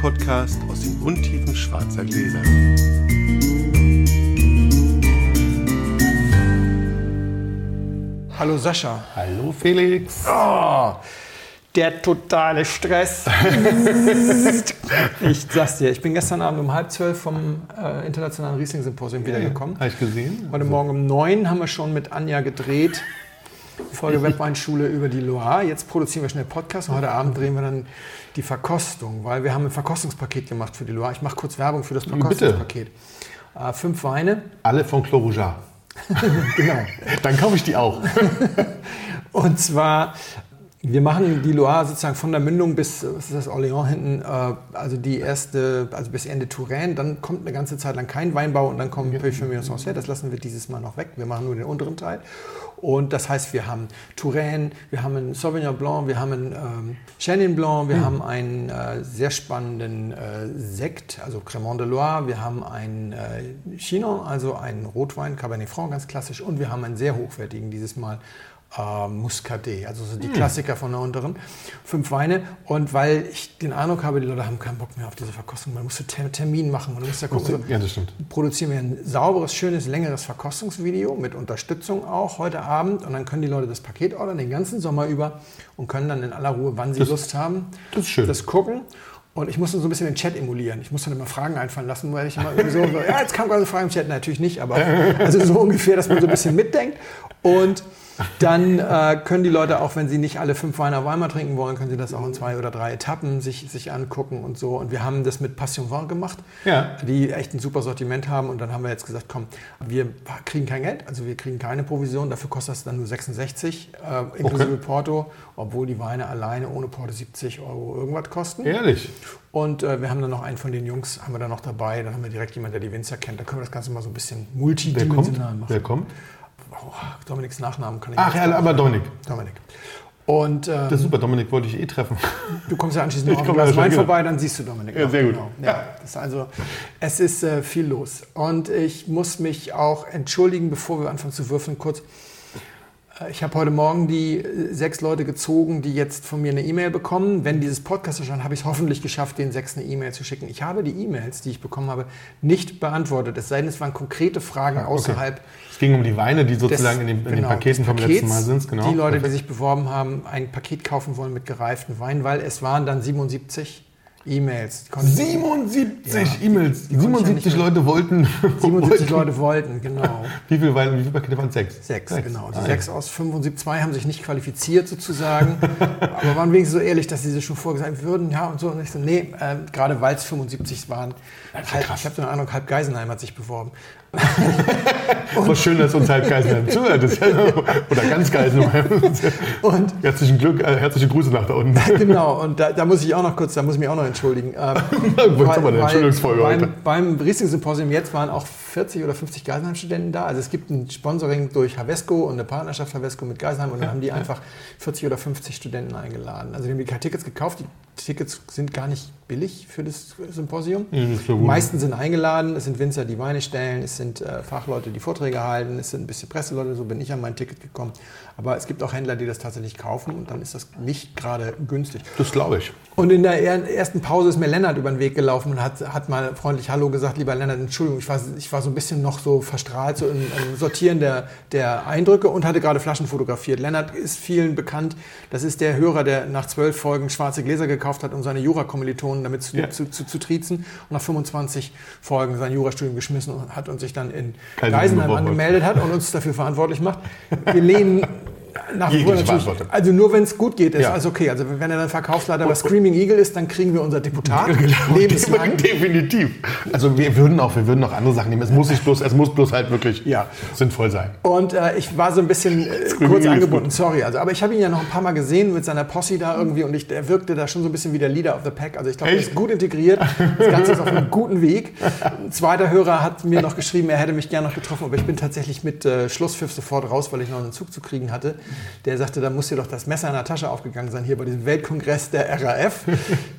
Podcast aus den Untiefen schwarzer Gläser. Hallo Sascha. Hallo Felix. Oh, der totale Stress. ich sag's dir, ich bin gestern Abend um halb zwölf vom äh, Internationalen Riesling-Symposium wiedergekommen. Habe ich gesehen. Heute Morgen um neun haben wir schon mit Anja gedreht. Folge Webweinschule über die Loire. Jetzt produzieren wir schnell Podcast und heute Abend drehen wir dann die Verkostung, weil wir haben ein Verkostungspaket gemacht für die Loire. Ich mache kurz Werbung für das Verkostungspaket. Äh, fünf Weine. Alle von Clos genau. Dann kaufe ich die auch. und zwar wir machen die Loire sozusagen von der Mündung bis, was ist das, Orléans hinten, äh, also die erste, also bis Ende Touraine, dann kommt eine ganze Zeit lang kein Weinbau und dann kommt Parfumeur Sancerre, das lassen wir dieses Mal noch weg, wir machen nur den unteren Teil. Und das heißt, wir haben Touraine, wir haben einen Sauvignon Blanc, wir haben einen ähm, Chenin Blanc, wir mhm. haben einen äh, sehr spannenden äh, Sekt, also Cremant de Loire, wir haben einen äh, Chinon, also einen Rotwein, Cabernet Franc, ganz klassisch, und wir haben einen sehr hochwertigen dieses Mal äh, Muscadet, also so die hm. Klassiker von der unteren. Fünf Weine. Und weil ich den Eindruck habe, die Leute haben keinen Bock mehr auf diese Verkostung. Man muss einen Termin machen. Man muss ja gucken. Ja, das stimmt. Produzieren wir ein sauberes, schönes, längeres Verkostungsvideo mit Unterstützung auch heute Abend. Und dann können die Leute das Paket ordern den ganzen Sommer über und können dann in aller Ruhe, wann sie das, Lust haben, das, das gucken. Und ich musste so ein bisschen den Chat emulieren. Ich musste dann immer Fragen einfallen lassen, weil ich immer so, ja, jetzt kam gerade eine Frage im Chat, natürlich nicht, aber also so ungefähr, dass man so ein bisschen mitdenkt. Und dann äh, können die Leute auch, wenn sie nicht alle fünf Weine auf einmal trinken wollen, können sie das auch in zwei oder drei Etappen sich, sich angucken und so. Und wir haben das mit Passion Vin gemacht, ja. die echt ein super Sortiment haben. Und dann haben wir jetzt gesagt, komm, wir kriegen kein Geld, also wir kriegen keine Provision, dafür kostet das dann nur 66, äh, inklusive okay. Porto, obwohl die Weine alleine ohne Porto 70 Euro irgendwas kosten. Ehrlich? Und äh, wir haben dann noch einen von den Jungs, haben wir dann noch dabei. Dann haben wir direkt jemanden, der die Winzer kennt. Da können wir das Ganze mal so ein bisschen multidimensional machen. Wer kommt? Oh, Dominiks Nachnamen kann ich Ach ja, aber Dominik. Dominik. Und, ähm, das ist super, Dominik wollte ich eh treffen. Du kommst ja anschließend noch auf Glas Wein vorbei, dann siehst du Dominik. Ja, sehr gut. Genau. Ja, ist also, es ist äh, viel los. Und ich muss mich auch entschuldigen, bevor wir anfangen zu würfeln, kurz. Ich habe heute Morgen die äh, sechs Leute gezogen, die jetzt von mir eine E-Mail bekommen. Wenn dieses Podcast erscheint, habe ich es hoffentlich geschafft, den sechs eine E-Mail zu schicken. Ich habe die E-Mails, die ich bekommen habe, nicht beantwortet. Es sei denn, es waren konkrete Fragen ah, okay. außerhalb ging um die Weine, die sozusagen des, in, den, in genau, den Paketen vom letzten Mal sind. Genau. Die Leute, die sich beworben haben, ein Paket kaufen wollen mit gereiften Wein, weil es waren dann 77 E-Mails. 77 ja, E-Mails. 77 Leute wollten. 77 Leute wollten, genau. Wie viele, wie viele Pakete waren? Sechs? Sechs, sechs. genau. Die ah, sechs aus 75, zwei haben sich nicht qualifiziert sozusagen, aber waren wenigstens so ehrlich, dass sie sich schon vorgesagt würden, ja und so. Und ich so, nee, äh, gerade weil es 75 waren. Halb, ich habe so eine Ahnung, halb Geisenheim hat sich beworben. Was schön, dass uns halb Geisenheim zuhört. Oder ganz Geisenheim. Und herzlichen Glück, äh, herzliche Grüße nach da unten. Genau, und da, da, muss ich auch noch kurz, da muss ich mich auch noch entschuldigen. Ähm, weil, eine Entschuldigungsfolge beim, heute. Beim Riesling-Symposium jetzt waren auch 40 oder 50 Geisenheim-Studenten da. Also es gibt ein Sponsoring durch Havesco und eine Partnerschaft Havesco mit Geisenheim und dann haben die einfach 40 oder 50 Studenten eingeladen. Also die haben die Tickets gekauft. Die Tickets sind gar nicht billig für das Symposium. Ja, das die meisten sind eingeladen. Es sind Winzer, die Weine stellen. Es sind äh, Fachleute, die Vorträge halten. Es sind ein bisschen Presseleute. So bin ich an mein Ticket gekommen. Aber es gibt auch Händler, die das tatsächlich kaufen und dann ist das nicht gerade günstig. Das glaube ich. Und in der ersten Pause ist mir Lennart über den Weg gelaufen und hat, hat mal freundlich Hallo gesagt. Lieber Lennart, Entschuldigung, ich war, ich war so ein bisschen noch so verstrahlt so im, im Sortieren der, der Eindrücke und hatte gerade Flaschen fotografiert. Lennart ist vielen bekannt. Das ist der Hörer, der nach zwölf Folgen schwarze Gläser gekauft hat, um seine Jura-Kommilitonen damit zu, ja. zu, zu, zu, triezen und nach 25 Folgen sein Jurastudium geschmissen hat und sich dann in Geisenheim angemeldet hat und uns dafür verantwortlich macht. Wir lehnen nach wie vor natürlich. Also nur wenn es gut geht, ist ja. alles okay. Also wenn er dann Verkaufsleiter bei Screaming Eagle ist, dann kriegen wir unser Deputat genau, lebenslang. Definitiv. Also wir würden auch, wir würden auch andere Sachen nehmen. Es muss nicht bloß, es muss bloß halt wirklich ja. sinnvoll sein. Und äh, ich war so ein bisschen äh, kurz angebunden, sorry. Also, aber ich habe ihn ja noch ein paar Mal gesehen mit seiner Posse da irgendwie und ich, er wirkte da schon so ein bisschen wie der Leader of the Pack. Also ich glaube, er ist gut integriert. Das Ganze ist auf einem guten Weg. Ein zweiter Hörer hat mir noch geschrieben, er hätte mich gerne noch getroffen, aber ich bin tatsächlich mit äh, Schlusspfiff sofort raus, weil ich noch einen Zug zu kriegen hatte der sagte, da muss dir doch das Messer in der Tasche aufgegangen sein, hier bei diesem Weltkongress der RAF.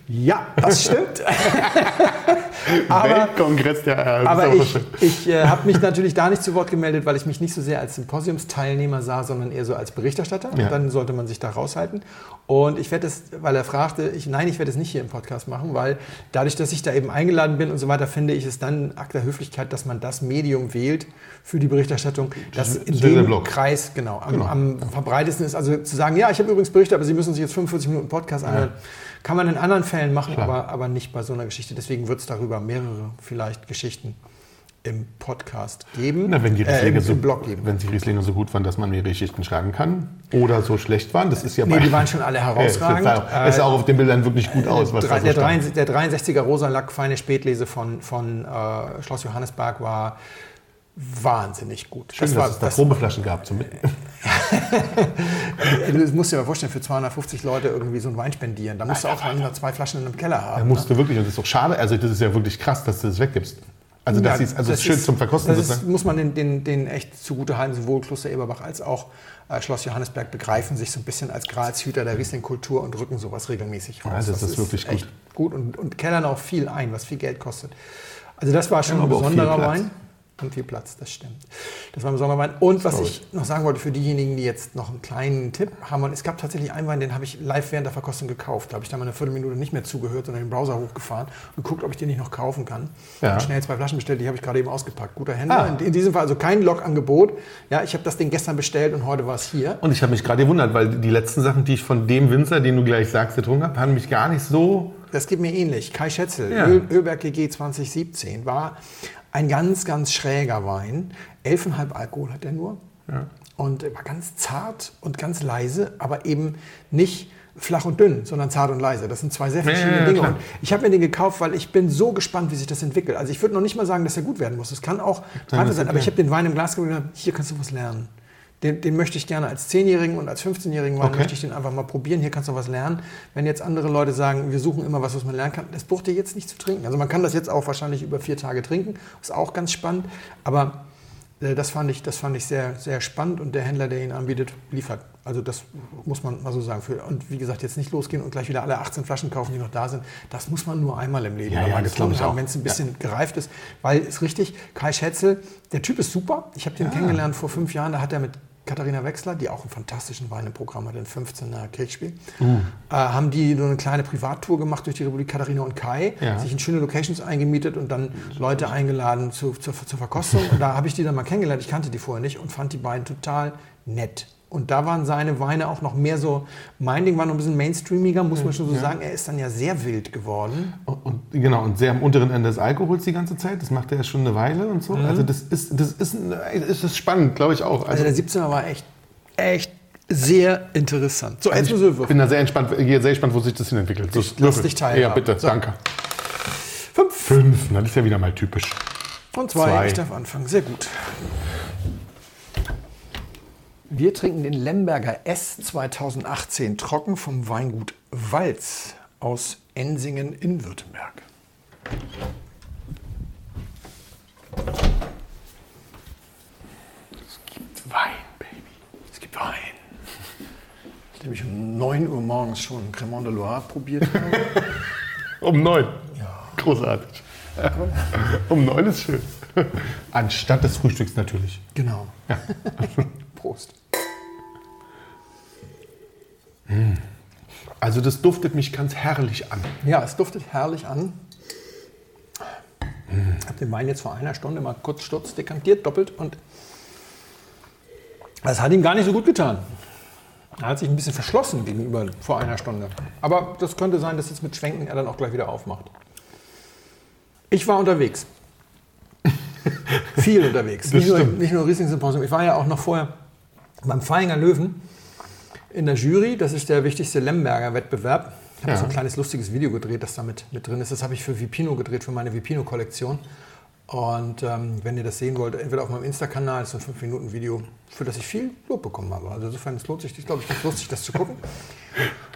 ja, das stimmt. Aber, Weltkongress der äh, aber ich, ich äh, habe mich natürlich da nicht zu Wort gemeldet, weil ich mich nicht so sehr als Symposiumsteilnehmer sah, sondern eher so als Berichterstatter. Ja. Und dann sollte man sich da raushalten. Und ich werde es, weil er fragte, ich, nein, ich werde es nicht hier im Podcast machen, weil dadurch, dass ich da eben eingeladen bin und so weiter, finde ich es dann Akt der Höflichkeit, dass man das Medium wählt für die Berichterstattung, das in das dem. Kreis genau am, Genau. am verbreitesten ist. Also zu sagen, ja, ich habe übrigens berichtet, aber Sie müssen sich jetzt 45 Minuten Podcast anhören, kann man in anderen Fällen machen, Klar. aber, aber nicht bei so einer Geschichte. Deswegen wird es darüber mehrere vielleicht Geschichten im Podcast geben, Na, wenn die äh, Rieslinge im, so, Blog geben. wenn die Rieslinge so gut waren, dass man mehrere Geschichten schreiben kann oder so schlecht waren, das ist ja Nee, die waren schon alle herausragend. Ja, es sah auch, auf den Bildern wirklich gut aus, was Drei- da so der, stand. 63 der 63er Rosa-Lack feine Spätlese von, von äh, Schloss Johannesberg war wahnsinnig gut. Schön, das dass war, es da das, Probeflaschen gab zum Mitnehmen. du musst dir mal vorstellen, für 250 Leute irgendwie so einen Wein spendieren. Da musst du auch noch zwei Flaschen in einem Keller haben. Da musst du wirklich, und das ist doch schade, also das ist ja wirklich krass, dass du das weggibst. Also das, Ja, ist, also das das ist schön ist- zum Verkosten. Das ist, muss man den, den, den echt zugute halten, sowohl Kloster Eberbach als auch äh, Schloss Johannesberg begreifen sich so ein bisschen als Gralshüter der Riesling-Kultur und rücken sowas regelmäßig raus. Ja, das ist wirklich gut. gut und, und kellern auch viel ein, was viel Geld kostet. Also das war schon Ja, ein besonderer. Wein. Und viel Platz, das stimmt. Das war ein besonderer Wein. Und was ich noch sagen wollte für diejenigen, die jetzt noch einen kleinen Tipp haben, und es gab tatsächlich einen Wein, den habe ich live während der Verkostung gekauft. Da habe ich da mal eine Viertelminute nicht mehr zugehört, sondern den Browser hochgefahren und geguckt, ob ich den nicht noch kaufen kann. Ja. Und schnell zwei Flaschen bestellt, die habe ich gerade eben ausgepackt. Guter Händler. Ah. In, in diesem Fall also kein Log-Angebot. Ja, ich habe das Ding gestern bestellt und heute war es hier. Und ich habe mich gerade gewundert, weil die letzten Sachen, die ich von dem Winzer, den du gleich sagst, getrunken habe, haben mich gar nicht so. Das geht mir ähnlich. Kai Schätzel, Ja. Öl, Ölberg GG 2017, war ein ganz, ganz schräger Wein. 11,5 Alkohol hat er nur. Und er war ganz zart und ganz leise, aber eben nicht flach und dünn, sondern zart und leise. Das sind zwei sehr verschiedene Ja, ja, Dinge. Und ich habe mir den gekauft, weil ich bin so gespannt, wie sich das entwickelt. Also ich würde noch nicht mal sagen, dass er gut werden muss. Es kann auch ist sein, aber ich habe den Wein im Glas gehabt und gesagt, hier kannst du was lernen. Den, den möchte ich gerne als 10-Jährigen und als 15-Jährigen Wein Okay. möchte ich den einfach mal probieren. Hier kannst du was lernen. Wenn jetzt andere Leute sagen, wir suchen immer was, was man lernen kann, das braucht ihr jetzt nicht zu trinken. Also man kann das jetzt auch wahrscheinlich über vier Tage trinken. Ist auch ganz spannend. Aber äh, das fand ich, das fand ich sehr, sehr spannend und der Händler, der ihn anbietet, liefert. Also das muss man mal so sagen. Und wie gesagt, jetzt nicht losgehen und gleich wieder alle 18 Flaschen kaufen, die noch da sind. Das muss man nur einmal im Leben Ja, ja, getrunken haben, wenn es ein bisschen gereift ist. Weil es richtig, Kai Schätzel, der Typ ist super. Ich habe den kennengelernt vor fünf Jahren. Da hat er mit Katharina Wechsler, die auch einen fantastischen Wein im Programm hat, den 15er Kirchspiel, Uh. äh, haben die so eine kleine Privattour gemacht durch die Republik Katharina und Kai, Ja. sich in schöne Locations eingemietet und dann Leute eingeladen zu, zur, zur Verkostung. Und da habe ich die dann mal kennengelernt. Ich kannte die vorher nicht und fand die beiden total nett. Und da waren seine Weine auch noch mehr so, mein Ding war noch ein bisschen mainstreamiger, muss man schon so sagen. Er ist dann ja sehr wild geworden. Und, und, genau, und sehr am unteren Ende des Alkohols die ganze Zeit. Das macht er ja schon eine Weile und so. Also das ist, das ist, ein- das ist spannend, glaube ich auch. Also Also, der 17er war echt, echt sehr interessant. So, jetzt müssen wir ich bin da sehr entspannt, sehr gespannt, wo sich das hin entwickelt. So, Ich lass würfel. dich teilhaben. Ja, bitte, So. danke. Fünf Fünf, das ist ja wieder mal typisch. und zwei. Zwei. Ich darf anfangen. Sehr gut. Wir trinken den Lemberger S 2018 trocken vom Weingut Walz aus Ensingen in Württemberg. Es gibt Wein, Baby. Es gibt Wein. Nachdem ich um 9 Uhr morgens schon Cremant de Loire probiert habe. Um neun. Großartig. Um neun ist schön. Anstatt des Frühstücks natürlich. Genau. Prost. Also das duftet mich ganz herrlich an. Ja, es duftet herrlich an. Ich habe den Wein jetzt vor einer Stunde mal kurz sturz dekantiert, doppelt und das hat ihm gar nicht so gut getan. Er hat sich ein bisschen verschlossen gegenüber vor einer Stunde. Aber das könnte sein, dass jetzt mit Schwenken er dann auch gleich wieder aufmacht. Ich war unterwegs. Viel unterwegs. Nicht nur, nicht nur Riesling Symposium. Ich war ja auch noch vorher beim Feinger Löwen in der Jury. Das ist der wichtigste Lemberger Wettbewerb. Ich habe Ja. so ein kleines lustiges Video gedreht, das da mit, mit drin ist. Das habe ich für Vipino gedreht, für meine Vipino-Kollektion. Und ähm, wenn ihr das sehen wollt, entweder auf meinem Insta-Kanal, ist so ein 5-Minuten-Video, für das ich viel Lob bekommen habe. Also insofern, es lohnt sich, ich glaube, ich ganz lustig, das zu gucken.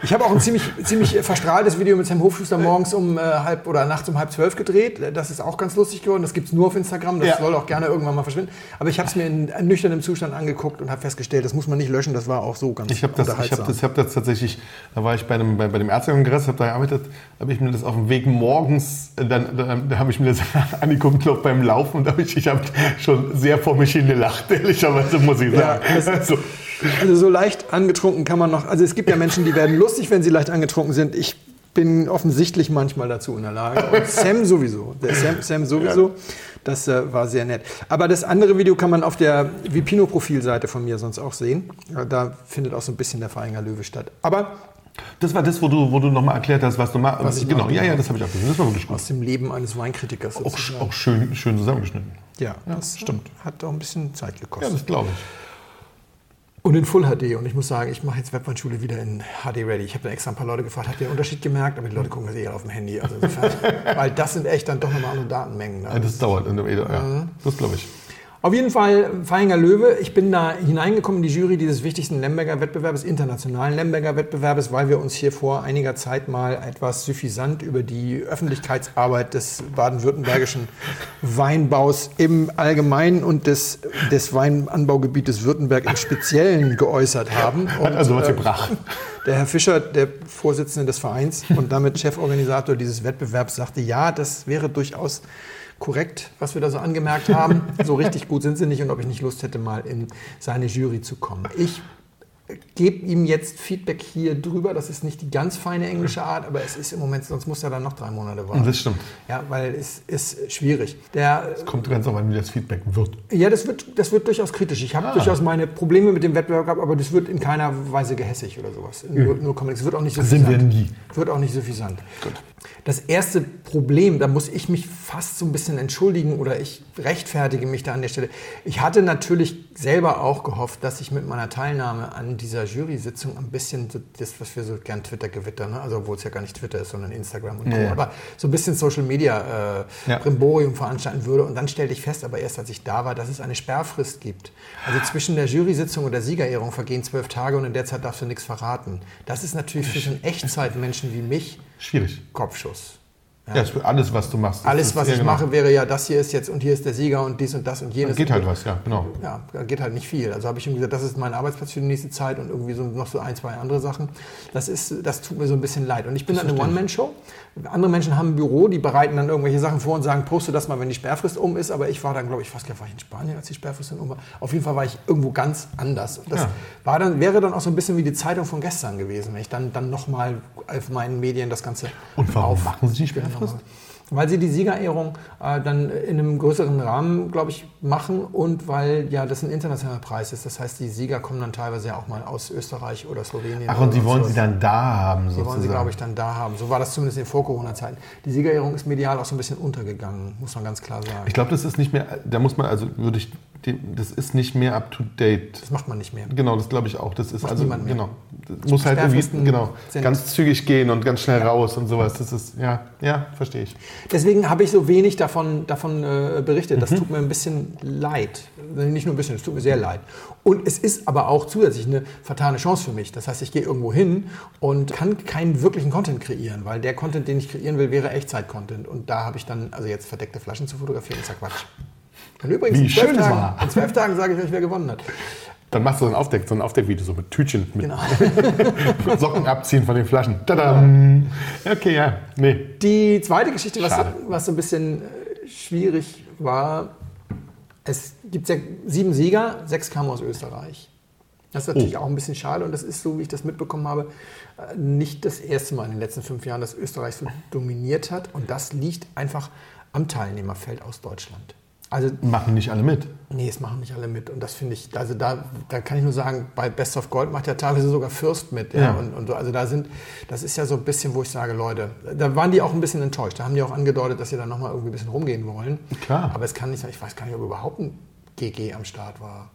Ich habe auch ein ziemlich, ziemlich verstrahltes Video mit Sam Hofschuster morgens um äh, halb oder nachts um halb zwölf gedreht. Das ist auch ganz lustig geworden. Das gibt es nur auf Instagram. Das Ja. soll auch gerne irgendwann mal verschwinden. Aber ich habe es mir in nüchternem Zustand angeguckt und habe festgestellt, das muss man nicht löschen. Das war auch so ganz Ich habe das, ich hab das, ich hab das tatsächlich, da war ich bei, einem, bei, bei dem Ärztekongress, habe da gearbeitet, habe ich mir das auf dem Weg morgens, äh, dann, dann, da habe ich mir das angeguckt, glaub, beim Laufen und hab ich, ich habe schon sehr vor mich hin gelacht, ehrlicherweise muss ich Ja, sagen. das- also, Also so leicht angetrunken kann man noch. Also es gibt ja Menschen, die werden lustig, wenn sie leicht angetrunken sind. Ich bin offensichtlich manchmal dazu in der Lage. Und Sam sowieso. Der Sam, Sam sowieso. Das äh, war sehr nett. Aber das andere Video kann man auf der Vipino-Profilseite von mir sonst auch sehen. Da findet auch so ein bisschen der Vereinger Löwe statt. Aber das war das, wo du, wo du nochmal erklärt hast, was du machst. Was ich Genau, mache, ja, ja, das habe ich auch gesehen. Das war wirklich gut. aus dem Leben eines Weinkritikers Auch, auch schön, schön zusammengeschnitten. ja, das stimmt. Hat auch ein bisschen Zeit Ja, gekostet. das glaube ich. Und in Full HD. Und ich muss sagen, ich mache jetzt Webweinschule wieder in HD Ready. Ich habe da extra ein paar Leute gefragt, habt ihr den Unterschied gemerkt? Aber die Leute gucken das eh alle auf dem Handy. Also insofern, weil das sind echt dann doch nochmal andere Datenmengen. Da. Ja, das dauert. in der- Mhm. Ja, das glaube ich. Auf jeden Fall Feinger Löwe. Ich bin da hineingekommen in die Jury dieses wichtigsten Lemberger Wettbewerbes, internationalen Lemberger Wettbewerbes, weil wir uns hier vor einiger Zeit mal etwas suffisant über die Öffentlichkeitsarbeit des baden-württembergischen Weinbaus im Allgemeinen und des, des Weinanbaugebietes Württemberg im Speziellen geäußert haben. Hat Und, also was äh, gebracht. der Herr Fischer, der Vorsitzende des Vereins und damit Cheforganisator dieses Wettbewerbs, sagte, ja, das wäre durchaus korrekt, was wir da so angemerkt haben. So richtig gut sind sie nicht und ob ich nicht Lust hätte, mal in seine Jury zu kommen. Ich gebe ihm jetzt Feedback hier drüber. Das ist nicht die ganz feine englische Art, aber es ist im Moment, sonst muss er dann noch drei Monate warten. Das stimmt. Ja, weil es ist schwierig. Der Kommt ganz auf an, wie das Feedback wird. ja, das wird, das wird durchaus kritisch. Ich habe durchaus meine Probleme mit dem Wettbewerb gehabt, aber das wird in keiner Weise gehässig oder sowas. Nur, nur Comics. Es wird auch nicht so Sind wir nie. Wird auch nicht suffisant. Das erste Problem, da muss ich mich fast so ein bisschen entschuldigen oder ich rechtfertige mich da an der Stelle. Ich hatte natürlich selber auch gehofft, dass ich mit meiner Teilnahme an dieser Jury-Sitzung ein bisschen das, was wir so gern Twitter-Gewitter, ne? also obwohl es ja gar nicht Twitter ist, sondern Instagram und Co., Ja, aber so ein bisschen Social-Media äh, Ja. Veranstalten würde. Und dann stellte ich fest, aber erst als ich da war, dass es eine Sperrfrist gibt. Also zwischen der Jury-Sitzung und der Siegerehrung vergehen zwölf Tage und in der Zeit darfst du nichts verraten. Das ist natürlich für so einen Echtzeitmenschen wie mich Schwierig. Kopfschuss. Ja, wird alles, was du machst. das Alles, was ja, ich genau. mache, wäre ja, das hier ist jetzt und hier ist der Sieger und dies und das und Da jenes. geht halt was, ja, genau. Ja, da geht halt nicht viel. Also habe ich irgendwie gesagt, das ist mein Arbeitsplatz für die nächste Zeit und irgendwie so noch so ein, zwei andere Sachen. Das, ist, das tut mir so ein bisschen leid. Und ich bin dann eine One-Man-Show. Andere Menschen haben ein Büro, die bereiten dann irgendwelche Sachen vor und sagen, poste das mal, wenn die Sperrfrist um ist. Aber ich war dann, glaube ich, fast war ich in Spanien, als die Sperrfrist dann um war. Auf jeden Fall war ich irgendwo ganz anders. Und das Ja. war dann, wäre dann auch so ein bisschen wie die Zeitung von gestern gewesen, wenn ich dann, dann nochmal auf meinen Medien das Ganze Und warum auf- machen Sie die Sperrfrist? Weil sie die Siegerehrung äh, dann in einem größeren Rahmen, glaube ich, machen und weil ja das ein internationaler Preis ist. Das heißt, die Sieger kommen dann teilweise ja auch mal aus Österreich oder Slowenien. Ach, und die wollen sie dann da haben, Die sozusagen. wollen sie, glaube ich, dann da haben. So war das zumindest in Vor-Corona-Zeiten. Die Siegerehrung ist medial auch so ein bisschen untergegangen, muss man ganz klar sagen. Ich glaube, das ist nicht mehr, da muss man, also würde ich, das ist nicht mehr up to date. das macht man nicht mehr. Genau, das glaube ich auch. Das ist Macht also, niemand mehr. genau. Das muss halt irgendwie, genau, ganz zügig gehen und ganz schnell raus und sowas. Das ist, ja, ja, verstehe ich. Deswegen habe ich so wenig davon, davon äh, berichtet. Mhm. Das tut mir ein bisschen leid. Nicht nur ein bisschen, es tut mir sehr leid. Und es ist aber auch zusätzlich eine vertane Chance für mich. Das heißt, ich gehe irgendwo hin und kann keinen wirklichen Content kreieren, weil der Content, den ich kreieren will, wäre Echtzeit-Content. Und da habe ich dann, also jetzt verdeckte Flaschen zu fotografieren, ist ja Quatsch. Und übrigens, Wie in zwölf schön Tagen, war. in zwölf Tagen sage ich euch, wer gewonnen hat. Dann machst du so ein Aufdeck, so ein Aufdeckvideo, so mit Tütchen, mit Genau. Socken abziehen von den Flaschen. Tadam. Okay, ja, nee. Die zweite Geschichte, was, Schade. was so ein bisschen äh, schwierig war, es gibt sieben Sieger, sechs kamen aus Österreich. Das ist natürlich Oh. auch ein bisschen schade und das ist, so wie ich das mitbekommen habe, äh, nicht das erste Mal in den letzten fünf Jahren, dass Österreich so dominiert hat. Und das liegt einfach am Teilnehmerfeld aus Deutschland. Also Machen nicht alle mit. Nee, es machen nicht alle mit. Und das finde ich, also da, da kann ich nur sagen, bei Best of Gold macht ja teilweise sogar Fürst mit. Ja. Ja. Und, und so, also da sind, das ist ja so ein bisschen, wo ich sage, Leute, da waren die auch ein bisschen enttäuscht. Da haben die auch angedeutet, dass sie da nochmal irgendwie ein bisschen rumgehen wollen. Klar. Aber es kann nicht sein, ich weiß gar nicht, ob überhaupt ein GG am Start war.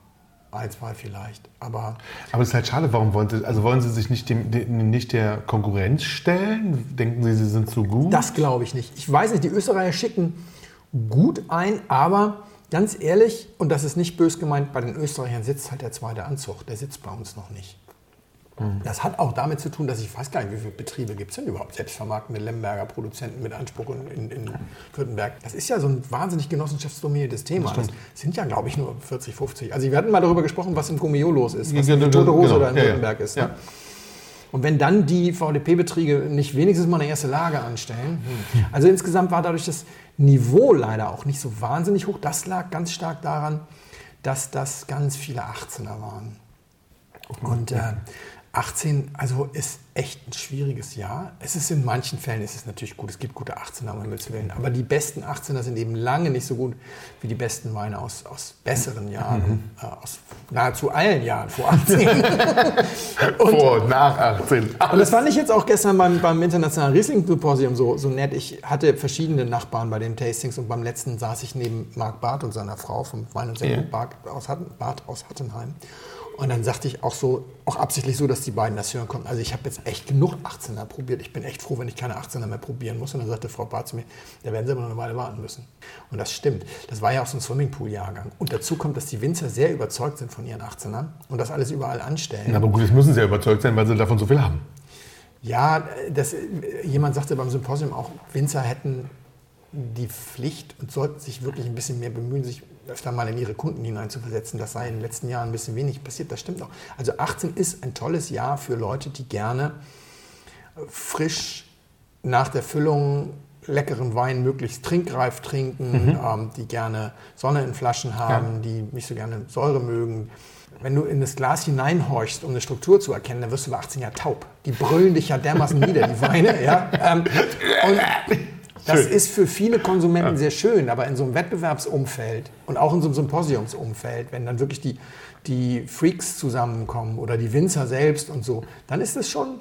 Ein, zwei vielleicht. Aber Aber es ist halt schade, warum wollen Sie, also wollen Sie sich nicht, dem, dem, nicht der Konkurrenz stellen? Denken Sie, Sie sind zu gut? das glaube ich nicht. Ich weiß nicht, die Österreicher schicken gut ein, aber ganz ehrlich, und das ist nicht bös gemeint, bei den Österreichern sitzt halt der zweite Anzug. Der sitzt bei uns noch nicht. Das hat auch damit zu tun, dass ich weiß gar nicht, wie viele Betriebe gibt es denn überhaupt, selbstvermarktende Lemberger Produzenten mit Anspruch in, in, in Württemberg. Das ist ja so ein wahnsinnig genossenschaftsdominiertes Thema. Das, sind ja, glaube ich, nur 40, 50. Also wir hatten mal darüber gesprochen, was im Gummio los ist, was Ja, eine ja, tote Hose genau. oder in Ja, ja. Württemberg ist. Ne? Ja. Und wenn dann die VDP-Betriebe nicht wenigstens mal eine erste Lage anstellen. Also insgesamt war dadurch das Niveau leider auch nicht so wahnsinnig hoch. Das lag ganz stark daran, dass das ganz viele 18er waren. Und äh, 18, also ist echt ein schwieriges Jahr. Es ist in manchen Fällen ist es natürlich gut. Es gibt gute 18er, um Himmels Willen. Aber die besten 18er sind eben lange nicht so gut wie die besten Weine aus, aus besseren Jahren. Äh, aus nahezu allen Jahren vor 18. Vor und nach 18. Und das fand ich jetzt auch gestern beim, beim Internationalen Riesling-Symposium so, so nett. Ich hatte verschiedene Nachbarn bei den Tastings und beim letzten saß ich neben Marc Barth und seiner Frau vom Wein und Ja. Aus, Hatten- Barth aus Hattenheim. Und dann sagte ich auch so, auch absichtlich so, dass die beiden das hören konnten. Also ich habe jetzt echt genug 18er probiert. Ich bin echt froh, wenn ich keine 18er mehr probieren muss. Und dann sagte Frau Barth zu mir, da werden sie aber noch eine Weile warten müssen. Und das stimmt. Das war ja auch so ein Swimmingpool-Jahrgang. Und dazu kommt, dass die Winzer sehr überzeugt sind von ihren 18ern und das alles überall anstellen. Aber gut, jetzt müssen sie ja überzeugt sein, weil sie davon so viel haben. Ja, das, jemand sagte beim Symposium auch, Winzer hätten die Pflicht und sollten sich wirklich ein bisschen mehr bemühen, sich öfter mal in ihre Kunden hineinzuversetzen. Das sei in den letzten Jahren ein bisschen wenig passiert. Das stimmt auch. Also 18 ist ein tolles Jahr für Leute, die gerne frisch nach der Füllung leckeren Wein möglichst trinkreif trinken, ähm, die gerne Sonne in Flaschen haben, die nicht so gerne Säure mögen. Wenn du in das Glas hineinhorchst, um eine Struktur zu erkennen, dann wirst du bei 18 ja taub. Die brüllen dich ja dermaßen nieder, die Weine. Ja? Ähm, und das Schön. ist für viele Konsumenten sehr schön, aber in so einem Wettbewerbsumfeld und auch in so einem Symposiumsumfeld, wenn dann wirklich die, die Freaks zusammenkommen oder die Winzer selbst und so, dann ist es schon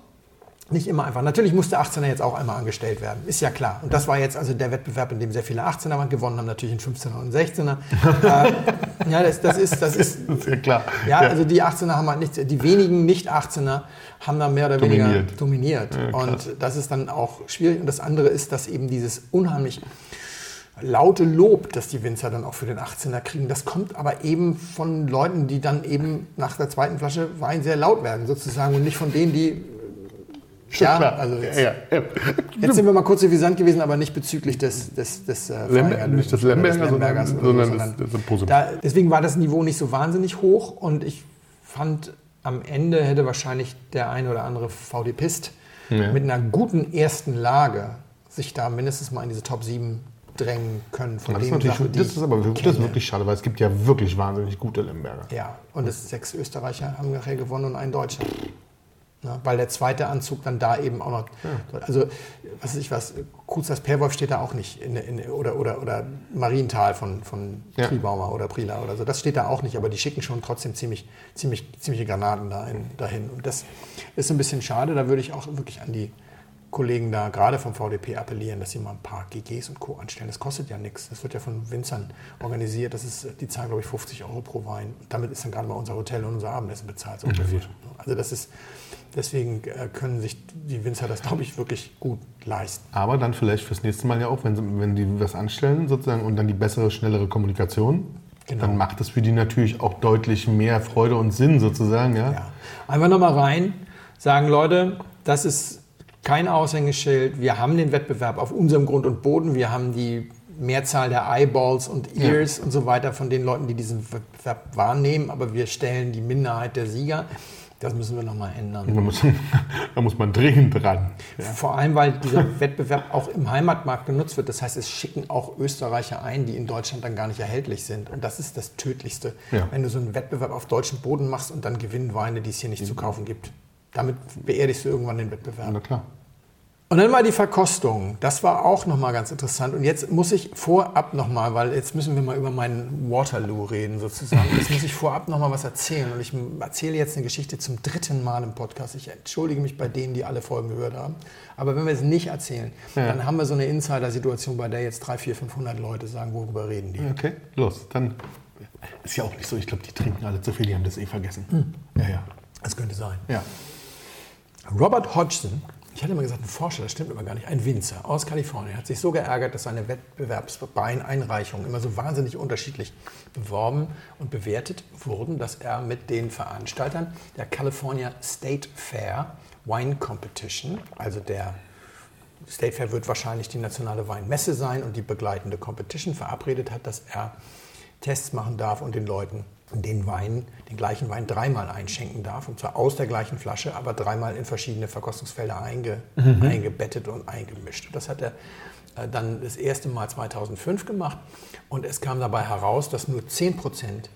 nicht immer einfach. Natürlich musste 18er jetzt auch einmal angestellt werden, ist ja klar. Und das war jetzt also der Wettbewerb, in dem sehr viele 18er waren. Gewonnen haben natürlich ein 15er und ein 16er. äh, ja, das, das, ist, das ist Das ist ja klar. ja, also die 18er haben halt nichts, die wenigen Nicht-18er haben da mehr oder weniger Dominiert. dominiert. und das ist dann auch schwierig. Und das andere ist, dass eben dieses unheimlich laute Lob, das die Winzer dann auch für den 18er kriegen, das kommt aber eben von Leuten, die dann eben nach der zweiten Flasche Wein sehr laut werden, sozusagen, und nicht von denen, die. Schon ja, klar. also jetzt, ja, ja. jetzt sind wir mal kurz suffisant gewesen, aber nicht bezüglich des, des, des äh, Lember- nicht des Lemberger, Lembergers sondern- oder so, sondern des- des da, deswegen war das Niveau nicht so wahnsinnig hoch und ich fand, am Ende hätte wahrscheinlich der ein oder andere VDPist Ja. mit einer guten ersten Lage sich da mindestens mal in diese Top 7 drängen können. Von Das ist, natürlich, Sachen, die das ist aber wirklich, das ist wirklich schade, weil es gibt ja wirklich wahnsinnig gute Lemberger. Ja, und es sechs Österreicher haben nachher gewonnen und ein Deutscher. Ne, weil der zweite Anzug dann da eben auch noch. Also, was weiß ich was, Kruzas Perwolf steht da auch nicht. In, in, oder, oder, oder Marienthal von, von Ja. Triebaumer oder Prila oder so. Das steht da auch nicht, aber die schicken schon trotzdem ziemlich, ziemlich, ziemliche Granaten dahin, dahin. Und das ist ein bisschen schade. Da würde ich auch wirklich an die Kollegen da, gerade vom VDP, appellieren, dass sie mal ein paar GGs und Co. anstellen. Das kostet ja nichts. Das wird ja von Winzern organisiert. Das ist, die zahlen, glaube ich, 50 Euro pro Wein. Damit ist dann gerade mal unser Hotel und unser Abendessen bezahlt. So ungefähr. Also das ist, deswegen äh, können sich die Winzer das, glaube ich, wirklich gut leisten. Aber dann vielleicht fürs nächste Mal ja auch, wenn, sie, wenn die was anstellen sozusagen und dann die bessere, schnellere Kommunikation, Genau. dann macht es für die natürlich auch deutlich mehr Freude und Sinn sozusagen. Ja? Ja. Einfach nochmal rein, sagen, Leute, das ist kein Aushängeschild. Wir haben den Wettbewerb auf unserem Grund und Boden. Wir haben die Mehrzahl der Eyeballs und Ears und so weiter von den Leuten, die diesen Wettbewerb wahrnehmen. Aber wir stellen die Minderheit der Sieger. Das müssen wir nochmal ändern. Da, muss, da muss man dringend dran. Vor allem, weil dieser Wettbewerb auch im Heimatmarkt genutzt wird. Das heißt, es schicken auch Österreicher ein, die in Deutschland dann gar nicht erhältlich sind. Und das ist das Tödlichste, Ja. wenn du so einen Wettbewerb auf deutschem Boden machst und dann gewinnen Weine, die es hier nicht zu kaufen gibt. Damit beerdigst du irgendwann den Wettbewerb. Na klar. Und dann mal die Verkostung. Das war auch nochmal ganz interessant. Und jetzt muss ich vorab nochmal, weil jetzt müssen wir mal über meinen Waterloo reden sozusagen. Jetzt muss ich vorab nochmal was erzählen. Und ich erzähle jetzt eine Geschichte zum dritten Mal im Podcast. Ich entschuldige mich bei denen, die alle Folgen gehört haben. Aber wenn wir es nicht erzählen, dann haben wir so eine Insider-Situation, bei der jetzt 300, 400, 500 Leute sagen, worüber reden die. Okay, los. Dann ist ja auch nicht so. Ich glaube, die trinken alle zu viel, die haben das eh vergessen. Ja, ja. Das könnte sein. Ja. Robert Hodgson, ich hatte immer gesagt, ein Forscher, das stimmt aber gar nicht, ein Winzer aus Kalifornien hat sich so geärgert, dass seine Wettbewerbseinreichungen immer so wahnsinnig unterschiedlich beworben und bewertet wurden, dass er mit den Veranstaltern der California State Fair Wine Competition, also der State Fair wird wahrscheinlich die nationale Weinmesse sein und die begleitende Competition verabredet hat, dass er Tests machen darf und den Leuten den Wein, den gleichen Wein dreimal einschenken darf. Und zwar aus der gleichen Flasche, aber dreimal in verschiedene Verkostungsfelder einge, mhm. eingebettet und eingemischt. Und das hat er äh, dann das erste Mal 2005 gemacht. Und es kam dabei heraus, dass nur 10 Prozent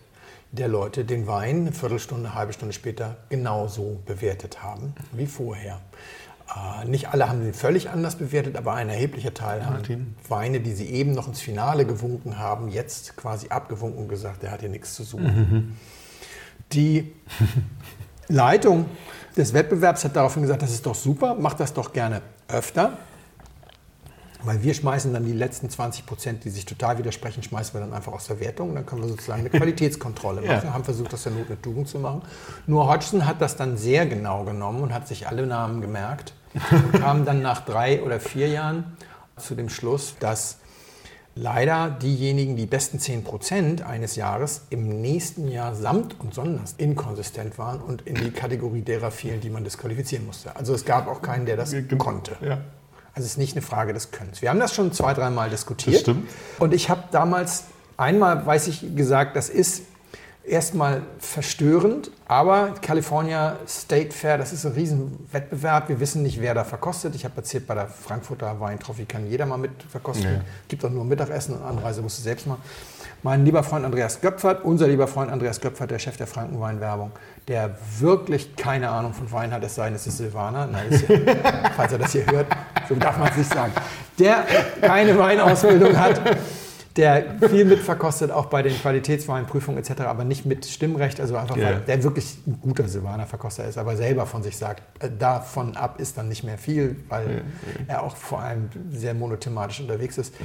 der Leute den Wein eine Viertelstunde, eine halbe Stunde später genauso bewertet haben wie vorher. Äh, nicht alle haben den völlig anders bewertet, aber ein erheblicher Teil haben Weine, die sie eben noch ins Finale gewunken haben, jetzt quasi abgewunken und gesagt, der hat hier nichts zu suchen. Mhm. Die Leitung des Wettbewerbs hat daraufhin gesagt, das ist doch super, macht das doch gerne öfter. Weil wir schmeißen dann die letzten 20 Prozent, die sich total widersprechen, schmeißen wir dann einfach aus der Wertung. Und dann können wir sozusagen eine Qualitätskontrolle machen. Ja. Wir haben versucht, das der Not mit Tugend zu machen. Nur Hodgson hat das dann sehr genau genommen und hat sich alle Namen gemerkt. Und kam dann nach drei oder vier Jahren zu dem Schluss, dass leider diejenigen, die besten 10 Prozent eines Jahres im nächsten Jahr samt und sonders inkonsistent waren und in die Kategorie derer fielen, die man disqualifizieren musste. Also es gab auch keinen, der das konnte. Ja. Also es ist nicht eine Frage des Könnens. Wir haben das schon zwei, dreimal diskutiert. Das stimmt. Und ich habe damals einmal, weiß ich, gesagt, das ist erstmal verstörend, aber California State Fair, das ist ein Riesenwettbewerb. Wir wissen nicht, wer da verkostet. Ich habe erzählt, bei der Frankfurter Weintrophy kann jeder mal mit verkosten. Nee. Gibt auch nur Mittagessen und Anreise musst du selbst mal. Mein lieber Freund Andreas Göpfert, unser lieber Freund Andreas Göpfert, der Chef der Frankenweinwerbung, der wirklich keine Ahnung von Wein hat, es sei denn, es ist Silvaner, Nein, ist ja, falls er das hier hört, so darf man es nicht sagen, der keine Weinausbildung hat, der viel mitverkostet, auch bei den Qualitätsweinprüfungen etc., aber nicht mit Stimmrecht, also einfach, yeah. weil der wirklich ein guter Silvaner-Verkoster ist, aber selber von sich sagt, äh, davon ab ist dann nicht mehr viel, weil yeah. er auch vor allem sehr monothematisch unterwegs ist.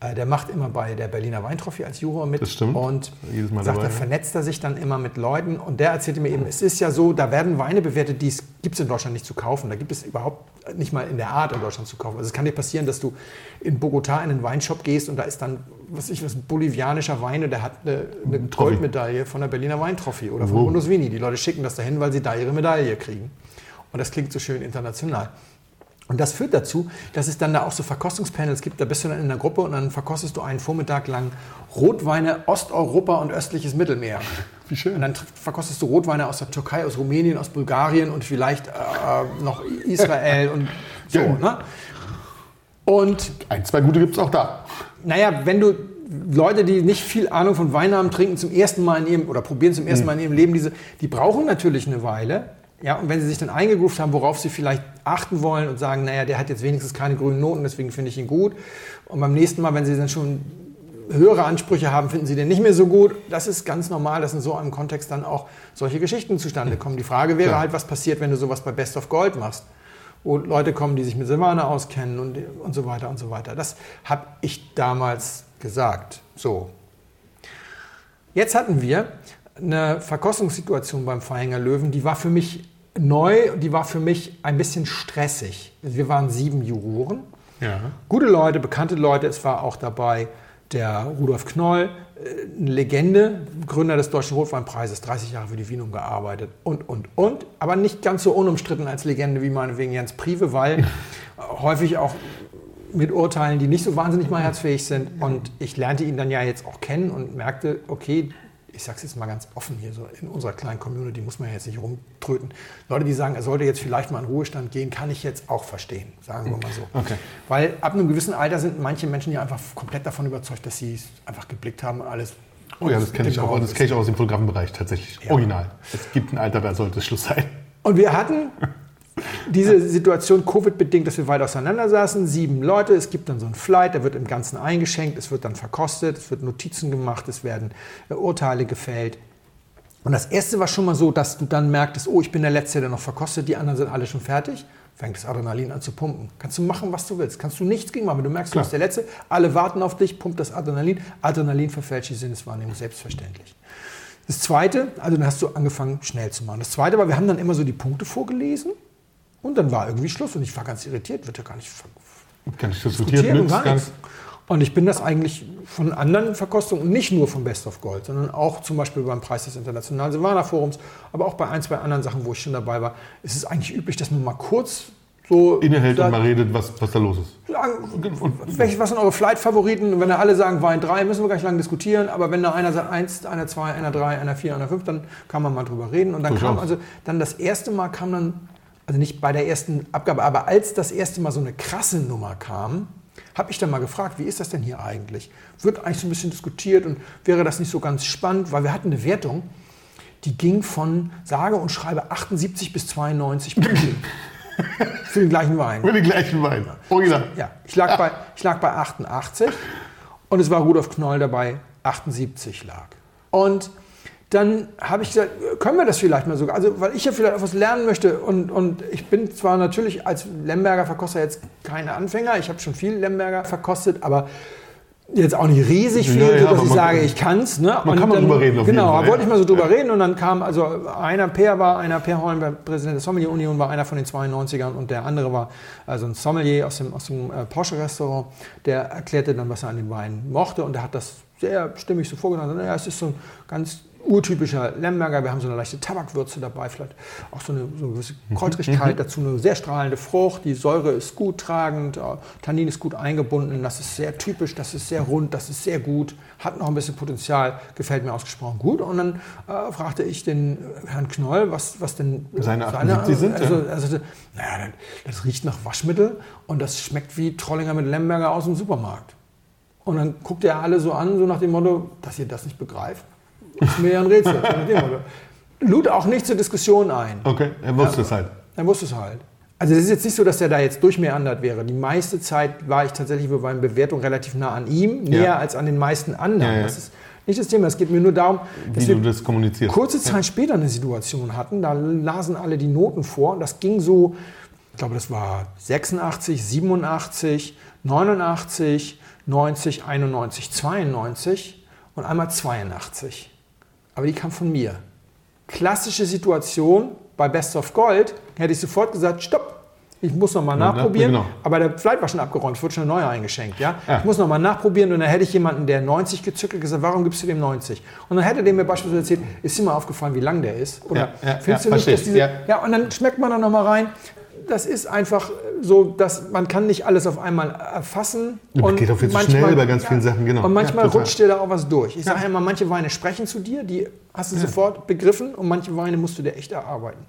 Äh, der macht immer bei der Berliner Weintrophy als Juror mit das stimmt. und Jedes Mal sagt, dabei, da vernetzt er sich dann immer mit Leuten und der erzählte mir eben, es ist ja so, da werden Weine bewertet, die gibt es in Deutschland nicht zu kaufen. Da gibt es überhaupt nicht mal in der Art in Deutschland zu kaufen. Also es kann dir passieren, dass du in Bogotá in einen Weinshop gehst und da ist dann, was ich was, bolivianischer Wein und der hat eine, eine Goldmedaille von der Berliner Weintrophy oder von. Vini. Die Leute schicken das dahin, weil sie da ihre Medaille kriegen. Und das klingt so schön international. Und das führt dazu, dass es dann da auch so Verkostungspanels gibt. Da bist du dann in einer Gruppe und dann verkostest du einen Vormittag lang Rotweine Osteuropa und östliches Mittelmeer. Wie schön. Und dann verkostest du Rotweine aus der Türkei, aus Rumänien, aus Bulgarien und vielleicht äh, noch Israel und so. Ja. Ne? Und ein, zwei gute gibt es auch da. Naja, wenn du Leute, die nicht viel Ahnung von Wein haben, trinken zum ersten Mal in ihrem oder probieren zum ersten hm. Mal in ihrem Leben diese, die brauchen natürlich eine Weile, ja, und wenn Sie sich dann eingegroovt haben, worauf Sie vielleicht achten wollen und sagen, naja, der hat jetzt wenigstens keine grünen Noten, deswegen finde ich ihn gut. Und beim nächsten Mal, wenn Sie dann schon höhere Ansprüche haben, finden Sie den nicht mehr so gut. Das ist ganz normal, dass in so einem Kontext dann auch solche Geschichten zustande kommen. Die Frage wäre Klar. halt, was passiert, wenn du sowas bei Best of Gold machst? Wo Leute kommen, die sich mit Silvaner auskennen und, und so weiter und so weiter. Das habe ich damals gesagt. So. Jetzt hatten wir eine Verkostungssituation beim Verhänger Löwen, die war für mich neu und die war für mich ein bisschen stressig. Wir waren sieben Juroren. Ja. Gute Leute, bekannte Leute. Es war auch dabei der Rudolf Knoll, eine Legende, Gründer des Deutschen Rotweinpreises, 30 Jahre für die Wienung gearbeitet und, und, und. Aber nicht ganz so unumstritten als Legende wie meinetwegen Jens Prive, weil häufig auch mit Urteilen, die nicht so wahnsinnig mehrheitsfähig sind. Und ich lernte ihn dann ja jetzt auch kennen und merkte, okay, ich sage es jetzt mal ganz offen hier, so in unserer kleinen Community muss man jetzt nicht rumtröten. Leute, die sagen, er sollte jetzt vielleicht mal in Ruhestand gehen, kann ich jetzt auch verstehen, sagen wir mal so. Okay. Weil ab einem gewissen Alter sind manche Menschen ja einfach komplett davon überzeugt, dass sie es einfach geblickt haben, alles. Oh ja, das kenne ich, auch, kenn ich auch aus dem Fotografenbereich tatsächlich. Ja. Original. Es gibt ein Alter, da sollte es Schluss sein. Und wir hatten diese Situation Covid-bedingt, dass wir weit auseinander saßen, sieben Leute, es gibt dann so einen Flight, der wird im Ganzen eingeschenkt, es wird dann verkostet, es wird Notizen gemacht, es werden äh, Urteile gefällt. Und das erste war schon mal so, dass du dann merktest, oh, ich bin der Letzte, der noch verkostet, die anderen sind alle schon fertig. Fängt das Adrenalin an zu pumpen. Kannst du machen, was du willst. Kannst du nichts gegen machen. Du merkst, Klar. du bist der Letzte, alle warten auf dich, pumpt das Adrenalin. Adrenalin verfälscht die Sinneswahrnehmung, selbstverständlich. Das zweite, also dann hast du angefangen, schnell zu machen. Das zweite war, wir haben dann immer so die Punkte vorgelesen Und dann war irgendwie Schluss und ich war ganz irritiert, wird ja gar nicht Gar nicht diskutiert, diskutiert und gar nichts. Und ich bin das eigentlich von anderen Verkostungen, nicht nur vom Best of Gold, sondern auch zum Beispiel beim Preis des Internationalen Silvaner Forums, aber auch bei ein, zwei anderen Sachen, wo ich schon dabei war, ist es eigentlich üblich, dass man mal kurz so Innehält und mal redet, was, was da los ist. sagen, welche, was sind eure Flight-Favoriten? Und wenn da alle sagen Wein 3, müssen wir gar nicht lange diskutieren. Aber wenn da einer sagt 1, einer 2, einer 3, einer 4, einer 5, dann kann man mal drüber reden. Und dann Durchaus. kam also, dann das erste Mal kam dann, also nicht bei der ersten Abgabe, aber als das erste Mal so eine krasse Nummer kam, habe ich dann mal gefragt, wie ist das denn hier eigentlich? Wird eigentlich so ein bisschen diskutiert und wäre das nicht so ganz spannend? Weil wir hatten eine Wertung, die ging von sage und schreibe 78 bis 92 Punkte. Für den gleichen Wein. Mit den gleichen Wein. Original. Ja, ich lag, bei, ich lag bei 88 und es war Rudolf Knoll dabei, 78 lag. Und dann habe ich gesagt, können wir das vielleicht mal sogar, also weil ich ja vielleicht auch was lernen möchte und, und ich bin zwar natürlich als Lemberger Verkoster jetzt kein Anfänger, ich habe schon viel Lemberger verkostet, aber jetzt auch nicht riesig viel, Ja, ja, aber ich sage, ich kann's. Ne? man kann mal drüber reden auf Genau, da ja. wollte ich mal so drüber reden und dann kam also einer Per war, einer Per Holm, der Präsident der Sommelier Union, war einer von den 92ern und der andere war also ein Sommelier aus dem, aus dem äh, Porsche-Restaurant, der erklärte dann, was er an dem Wein mochte und der hat das sehr stimmig so vorgetragen. Naja, es ist so ein ganz urtypischer Lemberger. Wir haben so eine leichte Tabakwürze dabei, vielleicht auch so eine, so eine gewisse Kräutrigkeit, dazu eine sehr strahlende Frucht. Die Säure ist gut tragend, äh, Tannin ist gut eingebunden. Das ist sehr typisch, das ist sehr rund, das ist sehr gut, hat noch ein bisschen Potenzial, gefällt mir ausgesprochen gut. Und dann äh, fragte ich den äh, Herrn Knoll, was, was denn äh, Seine 78 sind, Also, ja. also, naja, das, das riecht nach Waschmittel und das schmeckt wie Trollinger mit Lemberger aus dem Supermarkt. Und dann guckt er alle so an, so nach dem Motto, dass ihr das nicht begreift. Ist mir ja ein Rätsel. Lud auch nicht zur Diskussion ein. Okay, er wusste es halt. Er wusste es halt. Also es ist jetzt nicht so, dass er da jetzt durchmeandert wäre. Die meiste Zeit war ich tatsächlich bei meinen Bewertungen relativ nah an ihm, näher Ja. als an den meisten anderen. Ja, ja. Das ist nicht das Thema. Es geht mir nur darum, Wie dass du wir das kommunizierst. kurze Zeit später eine Situation hatten, da lasen alle die Noten vor und das ging so, ich glaube, das war 86, 87, 89, 90, 91, 92 und einmal 82. Aber die kam von mir. Klassische Situation bei Best of Gold, hätte ich sofort gesagt, stopp, ich muss noch mal Ja, nachprobieren. genau. Aber der Flight war schon abgeräumt, wurde schon ein neuer eingeschenkt. Ja? Ja. Ich muss noch mal nachprobieren und dann hätte ich jemanden, der 90 gezückelt, gesagt, warum gibst du dem 90? Und dann hätte der mir beispielsweise erzählt, ist dir mal aufgefallen, wie lang der ist? Oder Ja, findest ja, du nicht, dass diese... ja. Und dann schmeckt man da noch mal rein. Das ist einfach so, dass man kann nicht alles auf einmal erfassen. Ja, und geht auch viel zu schnell bei ganz vielen Sachen, genau. Und manchmal Ja, rutscht dir da auch was durch. Ich sage immer, manche Weine sprechen zu dir, die hast du sofort begriffen und manche Weine musst du dir echt erarbeiten.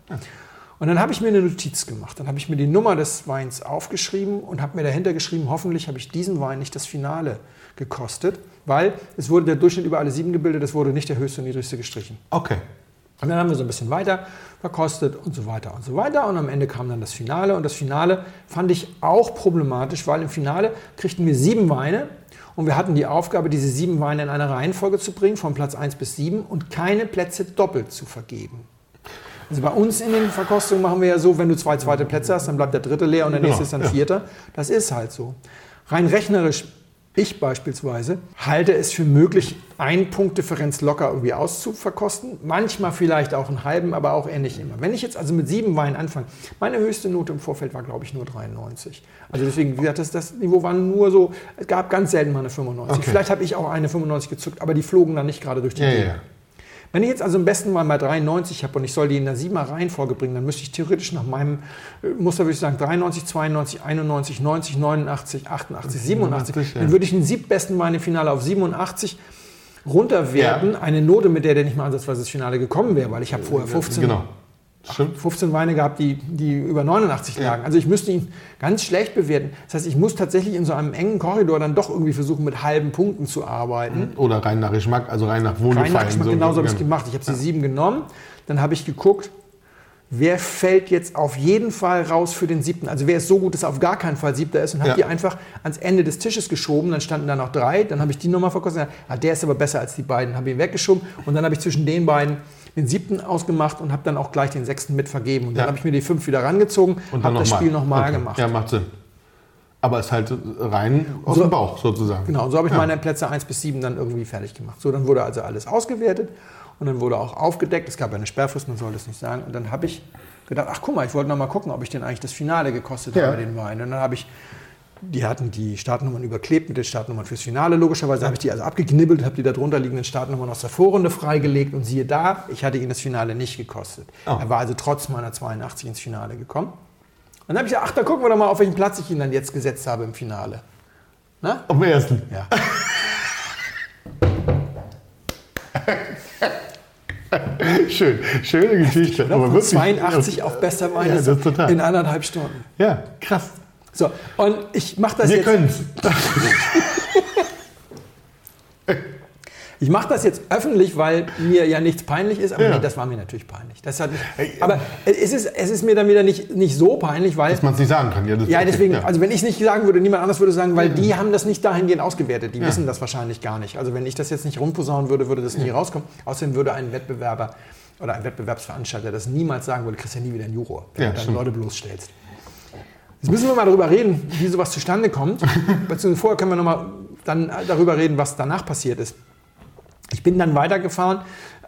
Und dann habe ich mir eine Notiz gemacht. Dann habe ich mir die Nummer des Weins aufgeschrieben und habe mir dahinter geschrieben, hoffentlich habe ich diesen Wein nicht das Finale gekostet, weil es wurde der Durchschnitt über alle sieben gebildet, es wurde nicht der höchste und niedrigste gestrichen. Okay. Und dann haben wir so ein bisschen weiter verkostet und so weiter und so weiter. Und am Ende kam dann das Finale. Und das Finale fand ich auch problematisch, weil im Finale kriegten wir sieben Weine. Und wir hatten die Aufgabe, diese sieben Weine in eine Reihenfolge zu bringen, von Platz 1 bis 7 und keine Plätze doppelt zu vergeben. Also bei uns in den Verkostungen machen wir ja so, wenn du zwei zweite Plätze hast, dann bleibt der dritte leer und der Genau, nächste ist dann ja. vierter. Das ist halt so. Rein rechnerisch, ich beispielsweise, halte es für möglich, ein Punktdifferenz locker irgendwie auszuverkosten. Manchmal vielleicht auch einen halben, aber auch ähnlich immer. Wenn ich jetzt also mit sieben Weinen anfange, meine höchste Note im Vorfeld war, glaube ich, nur 93. Also deswegen, wie gesagt, das, das Niveau war nur so, es gab ganz selten mal eine 95. Okay. Vielleicht habe ich auch eine 95 gezückt, aber die flogen dann nicht gerade durch die Ja, ja, Gegend. ja. Wenn ich jetzt also im besten Mal mal 93 habe und ich soll die in der 7er Reihenfolge bringen, dann müsste ich theoretisch nach meinem äh, Muster, würde ich sagen, 93, 92, 91, 90, 89, 88, 87. 87, ja. Dann würde ich den siebbesten Mal im Finale auf 87 runterwerten. Eine Note, mit der der nicht mal ansatzweise ins Finale gekommen wäre, weil ich habe vorher 15, Genau. Stimmt. 15 Weine gehabt, die, die über 89 lagen. Also ich müsste ihn ganz schlecht bewerten. Das heißt, ich muss tatsächlich in so einem engen Korridor dann doch irgendwie versuchen, mit halben Punkten zu arbeiten. Oder rein nach Geschmack, also rein nach Wohlgefallen. Rein nach Geschmack, so- genauso habe ich es genau. gemacht. Ich habe sie sieben genommen, dann habe ich geguckt, wer fällt jetzt auf jeden Fall raus für den siebten. Also wer ist so gut, dass er auf gar keinen Fall siebter ist und habe Ja. die einfach ans Ende des Tisches geschoben. Dann standen da noch drei, dann habe ich die nochmal verkostet. Ah, der ist aber besser als die beiden, habe ihn weggeschoben und dann habe ich zwischen den beiden den siebten ausgemacht und habe dann auch gleich den sechsten mit vergeben. Und dann Ja. habe ich mir die fünf wieder rangezogen Und habe das noch mal. Spiel nochmal Okay. gemacht. Ja, macht Sinn. Aber es ist halt rein aus So- dem Bauch sozusagen. Genau, und so habe ich Ja. meine Plätze 1 bis 7 dann irgendwie fertig gemacht. So, dann wurde also alles ausgewertet Und dann wurde auch aufgedeckt. Es gab eine Sperrfrist, man sollte es nicht sagen. Und dann habe ich gedacht, ach guck mal, ich wollte noch mal gucken, ob ich denn eigentlich das Finale gekostet Ja. habe, den Wein. Und dann habe ich, die hatten die Startnummern überklebt mit den Startnummern fürs Finale. Logischerweise habe ich die also abgeknibbelt, habe die da drunter liegenden Startnummern aus der Vorrunde freigelegt. Und siehe da, ich hatte ihn das Finale nicht gekostet. Oh. Er war also trotz meiner 82 ins Finale gekommen. Und dann habe ich gesagt, ach, da gucken wir doch mal, auf welchen Platz ich ihn dann jetzt gesetzt habe im Finale. Na? Auf dem ersten. Ja. Schön, schöne Geschichte. Aber Von wirklich. 82 auf bester Wein Ja, in anderthalb Stunden. Ja, krass. So, und ich mache das Wir jetzt. können es. Ich mache das jetzt öffentlich, weil mir ja nichts peinlich ist, aber Ja. nee, das war mir natürlich peinlich. Das hat, Hey, aber es ist, es ist mir dann wieder nicht, nicht so peinlich, weil. Dass man es nicht sagen kann. Ja, das Ja, deswegen, ja. also wenn ich es nicht sagen würde, niemand anders würde sagen, weil die haben das nicht dahingehend ausgewertet. Die wissen das wahrscheinlich gar nicht. Also wenn ich das jetzt nicht rumposaunen würde, würde das nie rauskommen. Außerdem würde ein Wettbewerber oder ein Wettbewerbsveranstalter das niemals sagen, würde, kriegst ja nie wieder einen Juror, wenn Ja, du dann stimmt. Leute bloßstellst. Jetzt müssen wir mal darüber reden, wie sowas zustande kommt. Beziehungsweise vorher können wir nochmal dann darüber reden, was danach passiert ist. Ich bin dann weitergefahren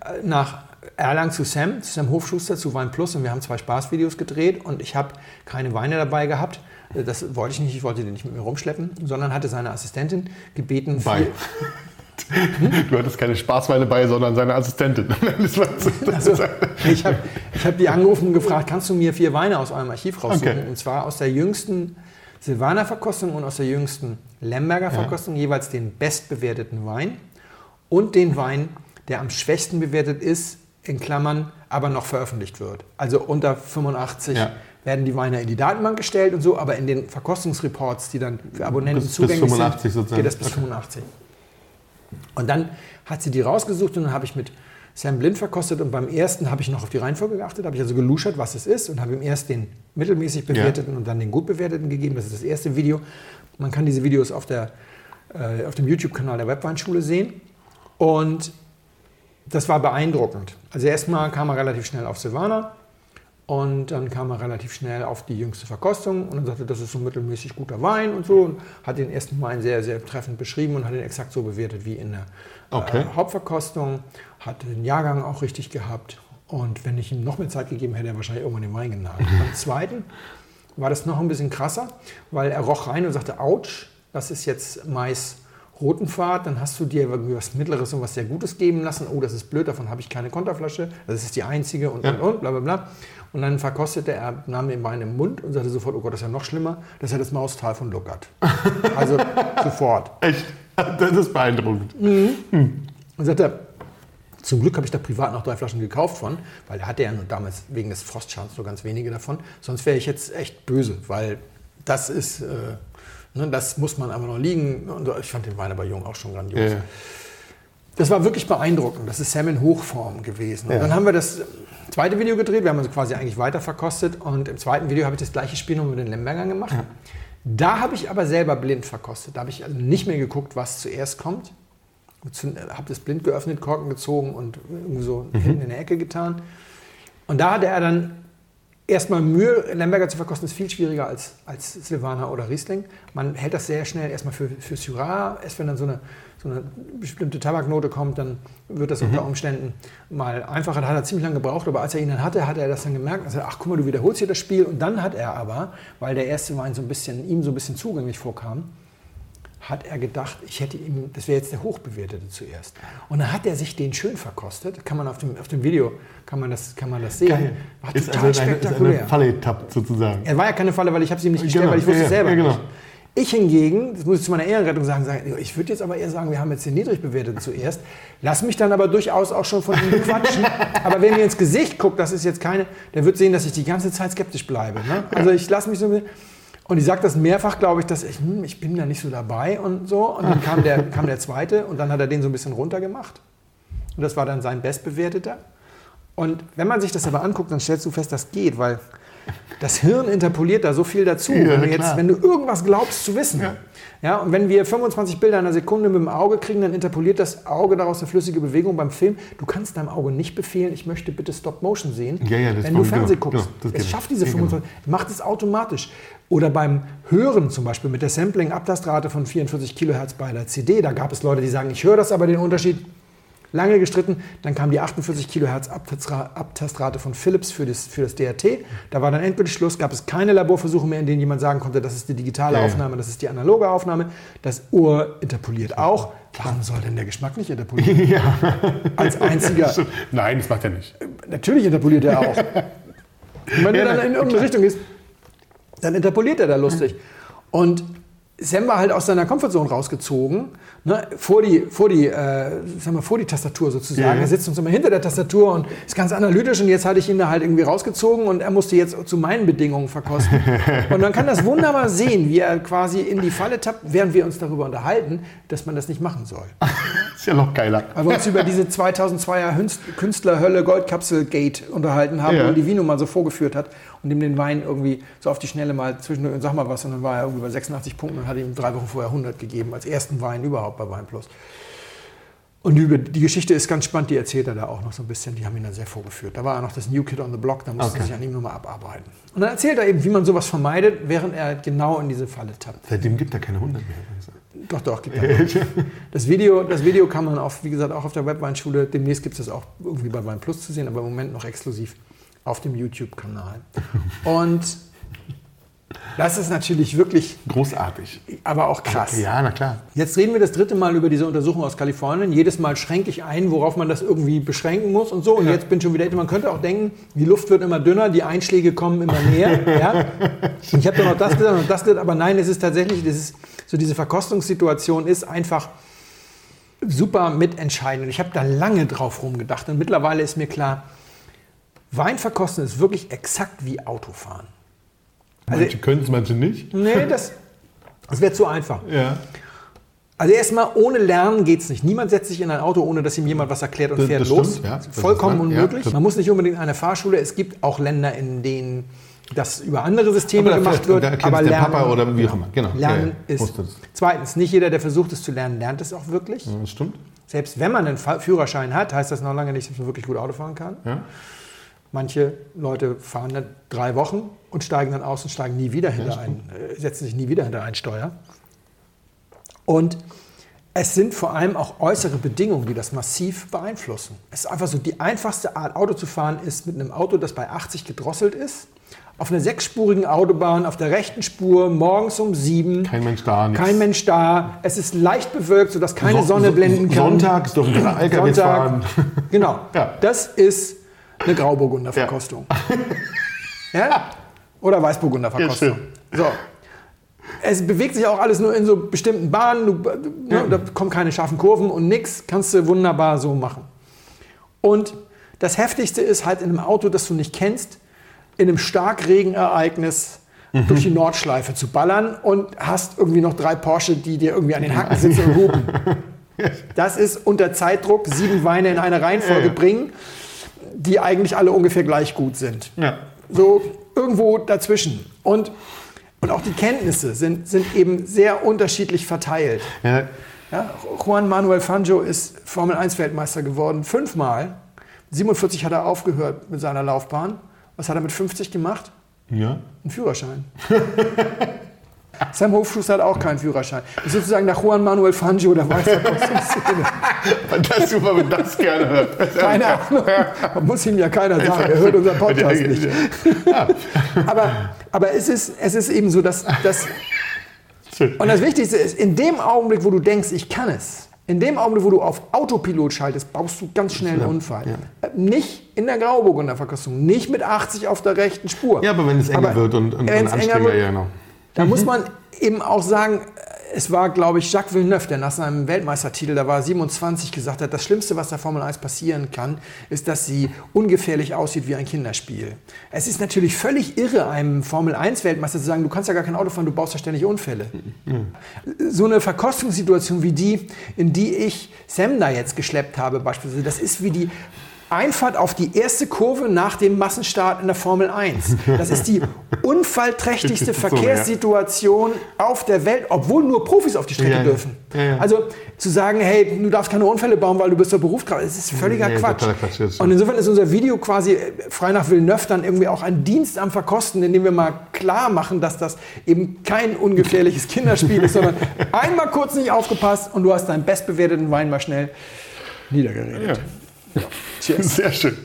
äh, nach Erlangen zu Sam, zu Sam Hofschuster, zu Wein Plus und wir haben zwei Spaßvideos gedreht und ich habe keine Weine dabei gehabt. Äh, Das wollte ich nicht, ich wollte den nicht mit mir rumschleppen, sondern hatte seine Assistentin gebeten, Bei. Du hattest keine Spaßweine bei, sondern seine Assistentin. Also, ich habe hab die angerufen und gefragt, kannst du mir vier Weine aus eurem Archiv raussuchen? Okay. Und zwar aus der jüngsten Silvaner Verkostung und aus der jüngsten Lemberger Verkostung, jeweils den bestbewerteten Wein und den Wein, der am schwächsten bewertet ist, in Klammern, aber noch veröffentlicht wird. Also unter 85 Ja. werden die Weine in die Datenbank gestellt und so, aber in den Verkostungsreports, die dann für Abonnenten Bis- bis zugänglich 85 sind, sozusagen. geht das bis Okay. 85. Und dann hat sie die rausgesucht und dann habe ich mit Sam Blind verkostet und beim ersten habe ich noch auf die Reihenfolge geachtet, habe ich also geluschert, was es ist und habe ihm erst den mittelmäßig bewerteten und dann den gut bewerteten gegeben. Das ist das erste Video. Man kann diese Videos auf, der, äh, auf dem YouTube-Kanal der Webweinschule sehen und das war beeindruckend. Also erstmal kam er relativ schnell auf Silvaner und dann kam er relativ schnell auf die jüngste Verkostung und dann sagte, das ist so mittelmäßig guter Wein und so. Und hat den ersten Wein sehr, sehr treffend beschrieben und hat ihn exakt so bewertet wie in der Okay. äh, Hauptverkostung. Hat den Jahrgang auch richtig gehabt. Und wenn ich ihm noch mehr Zeit gegeben hätte, er wahrscheinlich irgendwann den Wein genagelt. Beim zweiten war das noch ein bisschen krasser, weil er roch rein und sagte, ouch, das ist jetzt Mais Rotenfahrt, dann hast du dir irgendwie was Mittleres und was sehr Gutes geben lassen. Oh, das ist blöd, davon habe ich keine Konterflasche. Das ist die einzige und, Ja. und, und, bla, bla, bla. Und dann verkostete er, nahm den Wein im Mund und sagte sofort, oh Gott, das ist ja noch schlimmer. Das ist ja das Maustal von Luckert. Also sofort. Echt? Das ist beeindruckend. Und sagt er, zum Glück habe ich da privat noch drei Flaschen gekauft von, weil er hatte ja nur damals wegen des Frostschadens nur ganz wenige davon. Sonst wäre ich jetzt echt böse, weil das ist, äh, ne, das muss man aber noch liegen. Und ich fand den Wein aber jung auch schon grandios. Ja, ja. Das war wirklich beeindruckend. Das ist Sam in Hochform gewesen. Und Ja. dann haben wir das zweite Video gedreht. Wir haben also quasi eigentlich weiter verkostet. Und im zweiten Video habe ich das gleiche Spiel noch mit den Lembergern gemacht. Da habe ich aber selber blind verkostet. Da habe ich also nicht mehr geguckt, was zuerst kommt. Habe das blind geöffnet, Korken gezogen und irgendwie so hinten in der Ecke getan. Und da hatte er dann erstmal Mühe, Lemberger zu verkosten, ist viel schwieriger als, als Silvaner oder Riesling. Man hält das sehr schnell erstmal für, für Syrah. Erst wenn dann so eine, so eine bestimmte Tabaknote kommt, dann wird das unter Umständen mal einfacher. Da hat er ziemlich lange gebraucht, aber als er ihn dann hatte, hat er das dann gemerkt. Also, ach guck mal, du wiederholst hier das Spiel. Und dann hat er aber, weil der erste Wein so ein bisschen, ihm so ein bisschen zugänglich vorkam, hat er gedacht, ich hätte ihm, das wäre jetzt der hochbewertete zuerst. Und dann hat er sich den schön verkostet. Kann man auf dem, auf dem Video kann man das, kann man das sehen. Geil. War Ist total also eine, ist eine Falle getappt sozusagen. Er war ja keine Falle, weil ich habe sie ihm nicht gestellt, Genau, weil ich wusste ja, es selber ja, genau. nicht. Ich hingegen, das muss ich zu meiner Ehrenrettung sagen, sagen ich würde jetzt aber eher sagen, wir haben jetzt den niedrig bewerteten zuerst. Lass mich dann aber durchaus auch schon von ihm bequatschen. aber wenn mir ins Gesicht guckt, das ist jetzt keine, der wird sehen, dass ich die ganze Zeit skeptisch bleibe. Ne? Also ich lasse mich so ein bisschen- und ich sage das mehrfach, glaube ich, dass ich, hm, ich bin da nicht so dabei und so. Und dann kam der, kam der zweite und dann hat er den so ein bisschen runtergemacht. Und das war dann sein bestbewerteter. Und wenn man sich das aber anguckt, dann stellst du fest, das geht, weil das Hirn interpoliert da so viel dazu. Ja, wenn, du jetzt, wenn du irgendwas glaubst zu wissen. Ja. Ja. und wenn wir 25 Bilder in einer Sekunde mit dem Auge kriegen, dann interpoliert das Auge daraus eine flüssige Bewegung beim Film. Du kannst deinem Auge nicht befehlen, ich möchte bitte Stop Motion sehen, Ja, ja, wenn du Fernsehen genau, guckst. genau, es schafft diese Ja, genau. 25, macht es automatisch. Oder beim Hören zum Beispiel mit der Sampling-Abtastrate von 44 Kilohertz bei der CD, da gab es Leute, die sagen, ich höre das, aber den Unterschied lange gestritten. Dann kam die 48 Kilohertz Abtastra- Abtastrate von Philips für das, für das DRT. Da war dann endgültig Schluss, gab es keine Laborversuche mehr, in denen jemand sagen konnte, das ist die digitale Ja. Aufnahme, das ist die analoge Aufnahme. Das Ohr interpoliert auch. Warum soll denn der Geschmack nicht interpolieren? Ja. Als einziger. Nein, das macht er nicht. Natürlich interpoliert er auch. Und wenn Ja, du dann in irgendeine Richtung gehst, dann interpoliert er da lustig. Und Sam war halt aus seiner Comfortzone rausgezogen, ne, vor, die, vor, die, äh, sag mal, vor die Tastatur sozusagen. Ja, ja. Er sitzt uns immer hinter der Tastatur und ist ganz analytisch und jetzt hatte ich ihn da halt irgendwie rausgezogen und er musste jetzt zu meinen Bedingungen verkosten. und man kann das wunderbar sehen, wie er quasi in die Falle tappt, während wir uns darüber unterhalten, dass man das nicht machen soll. Ist ja noch geiler. Weil wir uns über diese 2002er Hünst- Künstlerhölle Goldkapsel Gate unterhalten haben, Ja. wo die Vino mal so vorgeführt hat und ihm den Wein irgendwie so auf die Schnelle mal zwischendurch und sag mal was und dann war er irgendwie bei 86 Punkten und hat ihm drei Wochen vorher 100 gegeben als ersten Wein überhaupt bei Weinplus. Und über die Geschichte ist ganz spannend, die erzählt er da auch noch so ein bisschen. Die haben ihn dann sehr vorgeführt. Da war er noch das New Kid on the Block, da musste Okay. er sich an ihm nochmal abarbeiten. Und dann erzählt er eben, wie man sowas vermeidet, während er genau in diese Falle tappt. Seitdem gibt er keine 100 mehr. Doch, doch, gibt es. Das Video, das Video kann man auf, wie gesagt, auch auf der Webweinschule. Demnächst gibt es das auch irgendwie bei Wein Plus zu sehen, aber im Moment noch exklusiv auf dem YouTube-Kanal. Und das ist natürlich wirklich, Großartig. aber auch krass. Ja, na klar. Jetzt reden wir das dritte Mal über diese Untersuchung aus Kalifornien. Jedes Mal schränke ich ein, worauf man das irgendwie beschränken muss und so. Und jetzt bin schon wieder, man könnte auch denken, die Luft wird immer dünner, die Einschläge kommen immer näher. ja? Und ich habe doch noch das gesagt und das gesagt, aber nein, es ist tatsächlich, das ist, so diese Verkostungssituation ist einfach super mitentscheidend. Und ich habe da lange drauf rumgedacht und mittlerweile ist mir klar, Wein verkosten ist wirklich exakt wie Autofahren. Also- Manche können es, manche nicht. Nee, das, das wäre zu einfach. Ja. Also erstmal, ohne Lernen geht es nicht. Niemand setzt sich in ein Auto, ohne dass ihm jemand was erklärt und Das- fährt das los. stimmt, ja. Das Vollkommen ist. Ja, unmöglich. das- Man muss nicht unbedingt eine Fahrschule. Es gibt auch Länder, in denen das über andere Systeme gemacht wird. aber Lernen, Papa oder wie auch immer. Genau. Lernen Ja, ja. ist. Zweitens, nicht jeder, der versucht es zu lernen, lernt es auch wirklich. Ja, Das stimmt. Selbst wenn man einen Führerschein hat, heißt das noch lange nicht, dass man wirklich gut Auto fahren kann. Ja. Manche Leute fahren dann drei Wochen und steigen dann aus und steigen nie wieder hinter ein, äh, setzen sich nie wieder hinter ein Steuer. Und es sind vor allem auch äußere Bedingungen, die das massiv beeinflussen. Es ist einfach so, die einfachste Art, Auto zu fahren, ist mit einem Auto, das bei 80 gedrosselt ist, auf einer sechsspurigen Autobahn, auf der rechten Spur, morgens um sieben. Kein Mensch da, nichts. Kein Mensch da. Es ist leicht bewölkt, sodass keine So- Sonne so- blenden kann. Sonntags dürfen keine LKWs fahren. Genau. Ja. Das ist eine Grauburgunder-Verkostung. Ja. Oder Weißburgunder-Verkostung. so. Es bewegt sich auch alles nur in so bestimmten Bahnen. Du, ne, Da kommen keine scharfen Kurven und nix. Kannst du wunderbar so machen. Und das Heftigste ist halt in einem Auto, das du nicht kennst, in einem Starkregenereignis durch die Nordschleife zu ballern und hast irgendwie noch drei Porsche, die dir irgendwie an den Hacken sitzen und hupen. Das ist unter Zeitdruck sieben Weine in eine Reihenfolge Ja, ja. bringen, die eigentlich alle ungefähr gleich gut sind. Ja. So irgendwo dazwischen. Und, und auch die Kenntnisse sind, sind eben sehr unterschiedlich verteilt. Ja. Ja, Juan Manuel Fangio ist Formel 1 Weltmeister geworden, fünfmal. 47 hat er aufgehört mit seiner Laufbahn. Was hat er mit 50 gemacht? ja. Einen Führerschein. Sam Hofschuster hat auch keinen Führerschein. Das ist sozusagen nach Juan Manuel Fangio der Weinverkostungsszene. Fantastisch, wenn man das gerne hört. Keine Ahnung. Man muss ihm ja keiner sagen. Er hört unseren Podcast nicht. Aber, aber es, ist, es ist eben so, dass, dass Und das Wichtigste ist, in dem Augenblick, wo du denkst, ich kann es, in dem Augenblick, wo du auf Autopilot schaltest, baust du ganz schnell einen Unfall. Äh, Nicht in der Grauburgunder Verkostung, nicht mit 80 auf der rechten Spur. Ja, aber wenn es enger Aber wird und, und, und wenn anstrengender, wird, ja genau. Da muss man eben auch sagen, es war, glaube ich, Jacques Villeneuve, der nach seinem Weltmeistertitel, da war 27, gesagt hat, das Schlimmste, was der Formel 1 passieren kann, ist, dass sie ungefährlich aussieht wie ein Kinderspiel. Es ist natürlich völlig irre, einem Formel 1 Weltmeister zu sagen, du kannst ja gar kein Auto fahren, du baust ja ständig Unfälle. So eine Verkostungssituation wie die, in die ich Sam da jetzt geschleppt habe, beispielsweise, das ist wie die Einfahrt auf die erste Kurve nach dem Massenstart in der Formel 1. Das ist die unfallträchtigste. Verkehrssituation auf der Welt, obwohl nur Profis auf die Strecke Ja, ja. dürfen. Ja, ja. Also zu sagen, hey, du darfst keine Unfälle bauen, weil du bist der Berufskraft, das ist völliger Nee, Quatsch. Quatsch. Und insofern ist unser Video quasi äh, frei nach Villeneuve dann irgendwie auch ein Dienst am Verkosten, indem wir mal klar machen, dass das eben kein ungefährliches Kinderspiel ist, sondern einmal kurz nicht aufgepasst und du hast deinen bestbewerteten Wein mal schnell niedergeredet. Ja. Cheers. Sehr schön.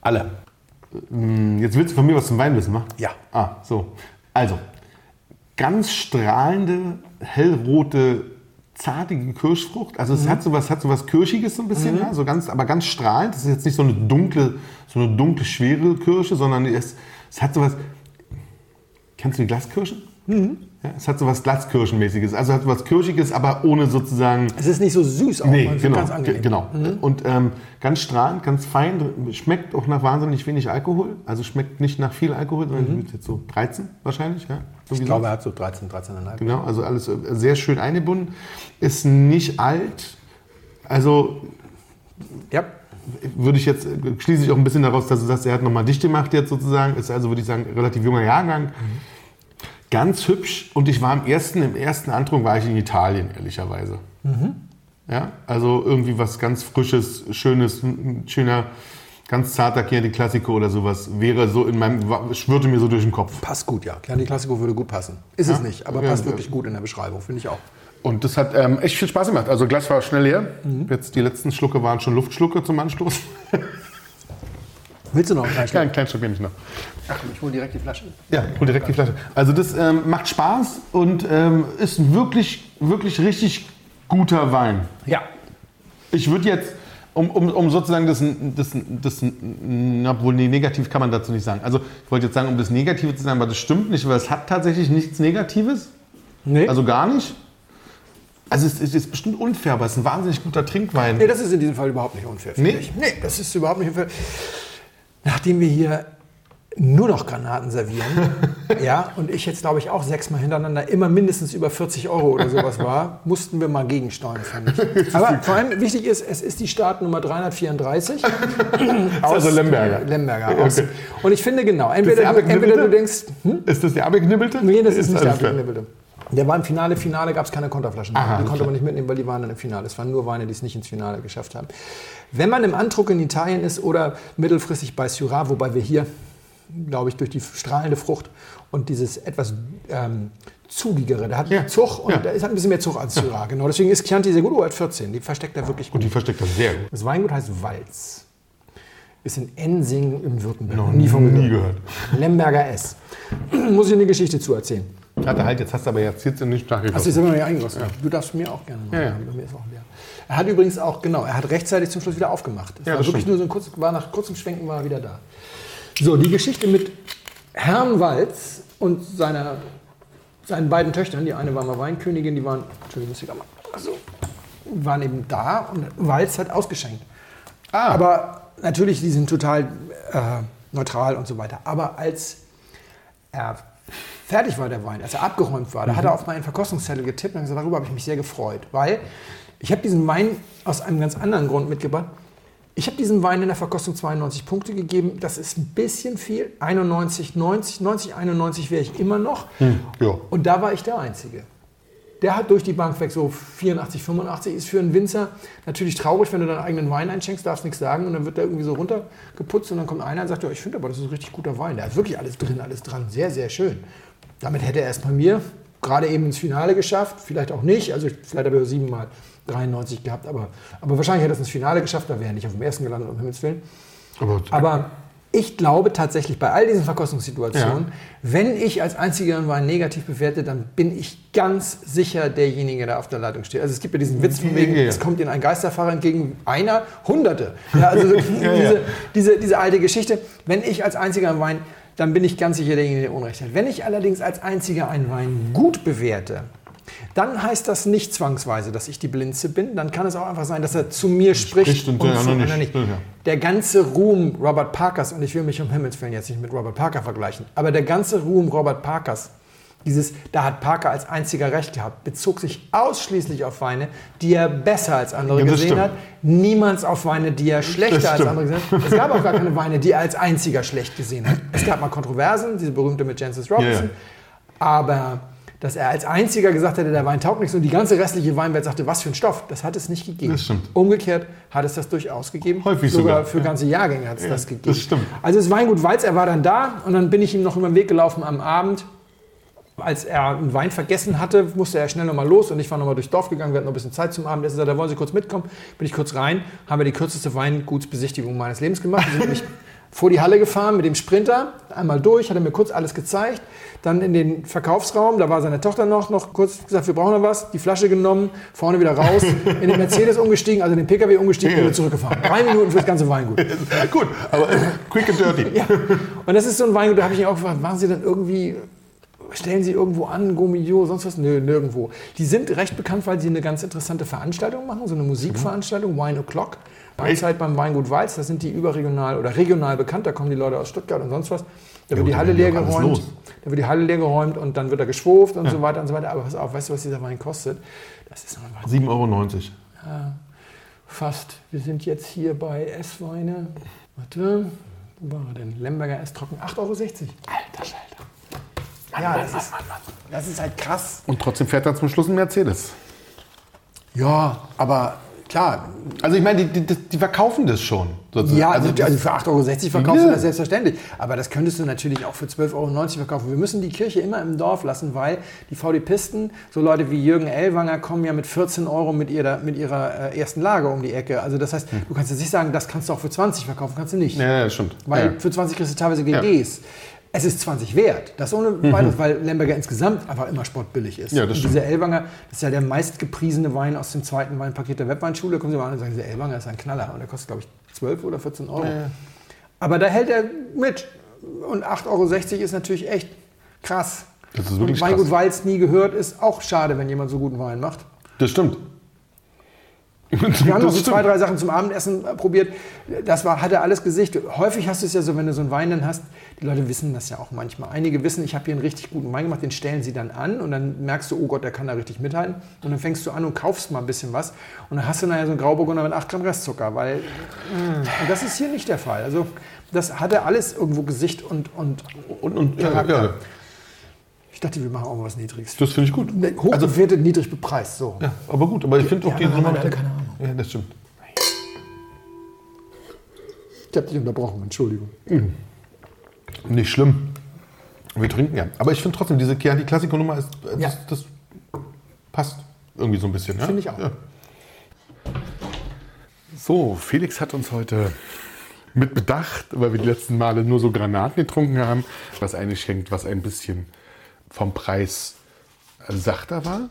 Alle. Mm, Jetzt willst du von mir was zum Wein wissen, wa? Ja. Ah, so. Also, ganz strahlende, hellrote, zartige Kirschfrucht. Also es hat sowas, hat sowas Kirschiges so ein bisschen, ja, so ganz, aber ganz strahlend. Das ist jetzt nicht so eine dunkle, so eine dunkle, schwere Kirsche, sondern es, es hat sowas. Kennst du die Glaskirschen? Ja, es hat sowas Glaskirschenmäßiges. Also hat was Kirschiges, aber ohne sozusagen. Es ist nicht so süß auch, Nee, genau, ganz ge- angenehm. genau. Und ähm, ganz strahlend, ganz fein, schmeckt auch nach wahnsinnig wenig Alkohol. Also schmeckt nicht nach viel Alkohol, sondern mhm. jetzt so 13 wahrscheinlich. Ja? Ich Irgendwie glaube, so. er hat so 13, 13,5. Genau, also alles äh, sehr schön eingebunden. Ist nicht alt. Also Ja. würde ich jetzt, schließe ich auch ein bisschen daraus, dass du sagst, er hat nochmal dicht gemacht jetzt sozusagen. Ist also, würde ich sagen, relativ junger Jahrgang. Ganz hübsch. Und ich war im ersten, im ersten Andruck war ich in Italien, ehrlicherweise. Ja, also irgendwie was ganz Frisches, Schönes, ein schöner, ganz zarter Chianti Classico oder sowas wäre so in meinem, schwirrte mir so durch den Kopf. Passt gut, ja. Chianti Classico würde gut passen. Ist es nicht, aber Ja, passt ja. wirklich gut in der Beschreibung, finde ich auch. Und das hat ähm, echt viel Spaß gemacht. Also Glas war schnell leer. Jetzt die letzten Schlucke waren schon Luftschlucke zum Anstoß. Willst du noch einen kleinen Ja, einen kleinen Schluck nehme ich noch. Ach, ich hole direkt die Flasche. Ja, hol direkt die Flasche. Also das ähm, macht Spaß und ähm, ist ein wirklich, wirklich richtig guter Wein. Ja. Ich würde jetzt, um, um, um sozusagen das, das, das, na, obwohl nee, negativ kann man dazu nicht sagen. Also ich wollte jetzt sagen, um das Negative zu sagen, aber das stimmt nicht, weil es hat tatsächlich nichts Negatives. Nee. Also gar nicht. Also es, es ist bestimmt unfair, aber es ist ein wahnsinnig guter Trinkwein. Nee, das ist in diesem Fall überhaupt nicht unfair. Nee? Ich. Nee, das ist überhaupt nicht unfair. Nachdem wir hier nur noch Granaten servieren, ja, und ich jetzt, glaube ich, auch sechsmal hintereinander immer mindestens über 40 Euro oder sowas war, mussten wir mal gegensteuern, fand ich. Aber vor allem wichtig ist, es ist die Startnummer 334 Also Lemberger. Lemberger aus. Okay. Und ich finde genau, der entweder, entweder du denkst, hm? Ist das der abgeknibbelte? Nee, das ist, nicht der abgeknibbelte. Der war im Finale. Finale gab es keine Konterflaschen. Aha, die konnte klar. man nicht mitnehmen, weil die waren dann im Finale. Es waren nur Weine, die es nicht ins Finale geschafft haben. Wenn man im Andruck in Italien ist oder mittelfristig bei Syrah, wobei wir hier, glaube ich, durch die strahlende Frucht und dieses etwas ähm, zugigere, der hat Ja. Zug und Ja. der ist- hat ein bisschen mehr Zug als Syrah. Genau, deswegen ist Chianti sehr gut. Oh, er hat 14. Die versteckt er wirklich gut. Und die versteckt das sehr gut. Das Weingut heißt Walz. Ist in Ensing im Württemberg. Noch nie von nie gehört. Lemberger S. Muss ich eine Geschichte zu erzählen. Warte, halt, jetzt hast du aber jetzt, jetzt nicht Hast du nachgegossen. jetzt immer noch nicht eingegossen? Du darfst mir auch gerne machen. Ja, ja. Bei mir ist auch leer. Er hat übrigens auch, genau, er hat rechtzeitig zum Schluss wieder aufgemacht. Es Ja, war wirklich stimmt. nur so ein kurz, war nach kurzem Schwenken war er wieder da. So, die Geschichte mit Herrn Walz und seiner, seinen beiden Töchtern, die eine war mal Weinkönigin, die waren, Entschuldigung, muss ich mal, also, waren eben da und Walz hat ausgeschenkt. Ah. Aber natürlich, die sind total äh, neutral und so weiter. Aber als er fertig war, der Wein, als er abgeräumt war, da hat er auf meinen Verkostungszettel getippt und gesagt, darüber habe ich mich sehr gefreut. Weil ich habe diesen Wein aus einem ganz anderen Grund mitgebracht. Ich habe diesen Wein in der Verkostung 92 Punkte gegeben. Das ist ein bisschen viel. 91, 90, 90, 91 wäre ich immer noch. ja. Und da war ich der Einzige. Der hat durch die Bank weg so 84, 85. Ist für einen Winzer natürlich traurig, wenn du deinen eigenen Wein einschenkst, darfst nichts sagen und dann wird der irgendwie so runtergeputzt und dann kommt einer und sagt, ja, ich finde aber, das ist ein richtig guter Wein. Der hat wirklich alles drin, alles dran. Sehr, sehr schön. Damit hätte er es bei mir gerade eben ins Finale geschafft. Vielleicht auch nicht. Also vielleicht habe er siebenmal 93 gehabt, aber, aber wahrscheinlich hätte es ins Finale geschafft. Da wäre er nicht auf dem ersten gelandet, um Himmels Willen. Aber, Aber ich glaube tatsächlich bei all diesen Verkostungssituationen, Ja. wenn ich als einziger einen Wein negativ bewerte, dann bin ich ganz sicher derjenige, der auf der Leitung steht. Also es gibt ja diesen Witz von wegen, Ja, ja. es kommt Ihnen ein Geisterfahrer entgegen, einer, Hunderte. Also diese, diese, diese alte Geschichte. Wenn ich als einziger einen Wein, dann bin ich ganz sicher derjenige, der Unrecht hat. Wenn ich allerdings als einziger einen Wein gut bewerte, dann heißt das nicht zwangsweise, dass ich die Blinze bin. Dann kann es auch einfach sein, dass er zu mir spricht, Spricht und der zu andere einer nicht. nicht. Der ganze Ruhm Robert Parkers, und ich will mich um Himmels Willen jetzt nicht mit Robert Parker vergleichen, aber der ganze Ruhm Robert Parkers, dieses, da hat Parker als einziger Recht gehabt, bezog sich ausschließlich auf Weine, die er besser als andere Ja, gesehen stimmt. hat, niemals auf Weine, die er schlechter als andere gesehen hat. Es gab auch gar keine Weine, die er als einziger schlecht gesehen hat. Es gab mal Kontroversen, diese berühmte mit Jancis Robinson, ja. aber dass er als einziger gesagt hätte, der Wein taugt nichts und die ganze restliche Weinwelt sagte, was für ein Stoff, das hat es nicht gegeben. Das stimmt. Umgekehrt hat es das durchaus gegeben. Häufig sogar. sogar, für ja. ganze Jahrgänge hat es das gegeben. das stimmt. Also das Weingut Walz, er war dann da und dann bin ich ihm noch über den Weg gelaufen am Abend Als er einen Wein vergessen hatte, musste er schnell nochmal los und ich war nochmal durchs Dorf gegangen. Wir hatten noch ein bisschen Zeit zum Abendessen. Da wollen Sie kurz mitkommen. Bin ich kurz rein, haben wir die kürzeste Weingutsbesichtigung meines Lebens gemacht. Vor die Halle gefahren mit dem Sprinter, einmal durch, hat er mir kurz alles gezeigt. Dann in den Verkaufsraum, da war seine Tochter noch, noch kurz gesagt, wir brauchen noch was, die Flasche genommen, vorne wieder raus, in den Mercedes umgestiegen, also in den PKW umgestiegen und wieder zurückgefahren. Drei Minuten für das ganze Weingut. Gut, aber äh, quick and dirty. Ja. Und das ist so ein Weingut, da habe ich ihn auch gefragt, machen Sie dann irgendwie, stellen Sie irgendwo an, Gomio, sonst was? Nö, nirgendwo. Die sind recht bekannt, weil sie eine ganz interessante Veranstaltung machen, so eine Musikveranstaltung, Wine O'Clock. Zeit beim Weingut Walz, da sind die überregional oder regional bekannt, da kommen die Leute aus Stuttgart und sonst was. Da wird die da Halle ist leer ja geräumt. Da wird die Halle leer geräumt und dann wird er geschwurft und so weiter und so weiter. Aber pass auf, weißt du, was dieser Wein kostet? Das ist noch 7,90 Euro. fast. Wir sind jetzt hier bei Essweine. Warte, wo war er denn? Lemberger Esstrocken, 8,60 Euro. Alter Schwede. Ja, das ist, das ist halt krass. Und trotzdem fährt er zum Schluss ein Mercedes. Ja, aber klar. Also ich meine, die, die, die verkaufen das schon. sozusagen. Ja, also, das- also für 8,60 Euro verkaufst du Ja. das selbstverständlich. Aber das könntest du natürlich auch für 12,90 Euro verkaufen. Wir müssen die Kirche immer im Dorf lassen, weil die VD-Pisten, so Leute wie Jürgen Ellwanger, kommen ja mit 14 Euro mit ihrer, mit ihrer äh, ersten Lage um die Ecke. Also das heißt, du kannst jetzt nicht sagen, das kannst du auch für 20 verkaufen, kannst du nicht. ja, ja, stimmt. Weil ja. für 20 kriegst du teilweise GGs. Es ist 20 wert. Das ohne weiteres, weil Lemberger insgesamt einfach immer sportbillig ist. Mhm. Ja, das und dieser Elwanger, das ist ja der meistgepriesene Wein aus dem zweiten Weinpaket der Webweinschule. Da kommen Sie mal an und sagen, dieser Elwanger ist ein Knaller. Und der kostet, glaube ich, 12 oder 14 Euro. Aber da hält er mit. Und 8,60 Euro ist natürlich echt krass. Das ist wirklich und Weingut krass. Walz nie gehört, ist auch schade, wenn jemand so guten Wein macht. Das stimmt. Wir haben noch so zwei, drei Sachen zum Abendessen äh, probiert. Das war, hatte alles Gesicht. Häufig hast du es ja so, wenn du so einen Wein dann hast, die Leute wissen das ja auch manchmal. Einige wissen, ich habe hier einen richtig guten Wein gemacht, den stellen sie dann an und dann merkst du, oh Gott, der kann da richtig mithalten. Und dann fängst du an und kaufst mal ein bisschen was und dann hast du nachher so einen Grauburgunder mit 8 Gramm Restzucker, weil und das ist hier nicht der Fall. Also das hatte alles irgendwo Gesicht und, und Und, und ja, Charakter. ja, ich dachte, wir machen auch mal was Niedriges. das finde ich gut. Hoch bewertet, niedrig bepreist, so. Ja, aber gut, aber ich finde auch die Nummer. alle keine Ahnung. Ja, das stimmt. Ich habe dich unterbrochen, Entschuldigung. Nicht schlimm. Wir trinken ja. Aber ich finde trotzdem, diese Chianti Classico Nummer ist, äh, das, Ja. das passt irgendwie so ein bisschen. Ja? Finde ich auch. Ja. So, Felix hat uns heute mit Bedacht, weil wir die letzten Male nur so Granaten getrunken haben, was eingeschenkt, was ein bisschen vom Preis sachter war.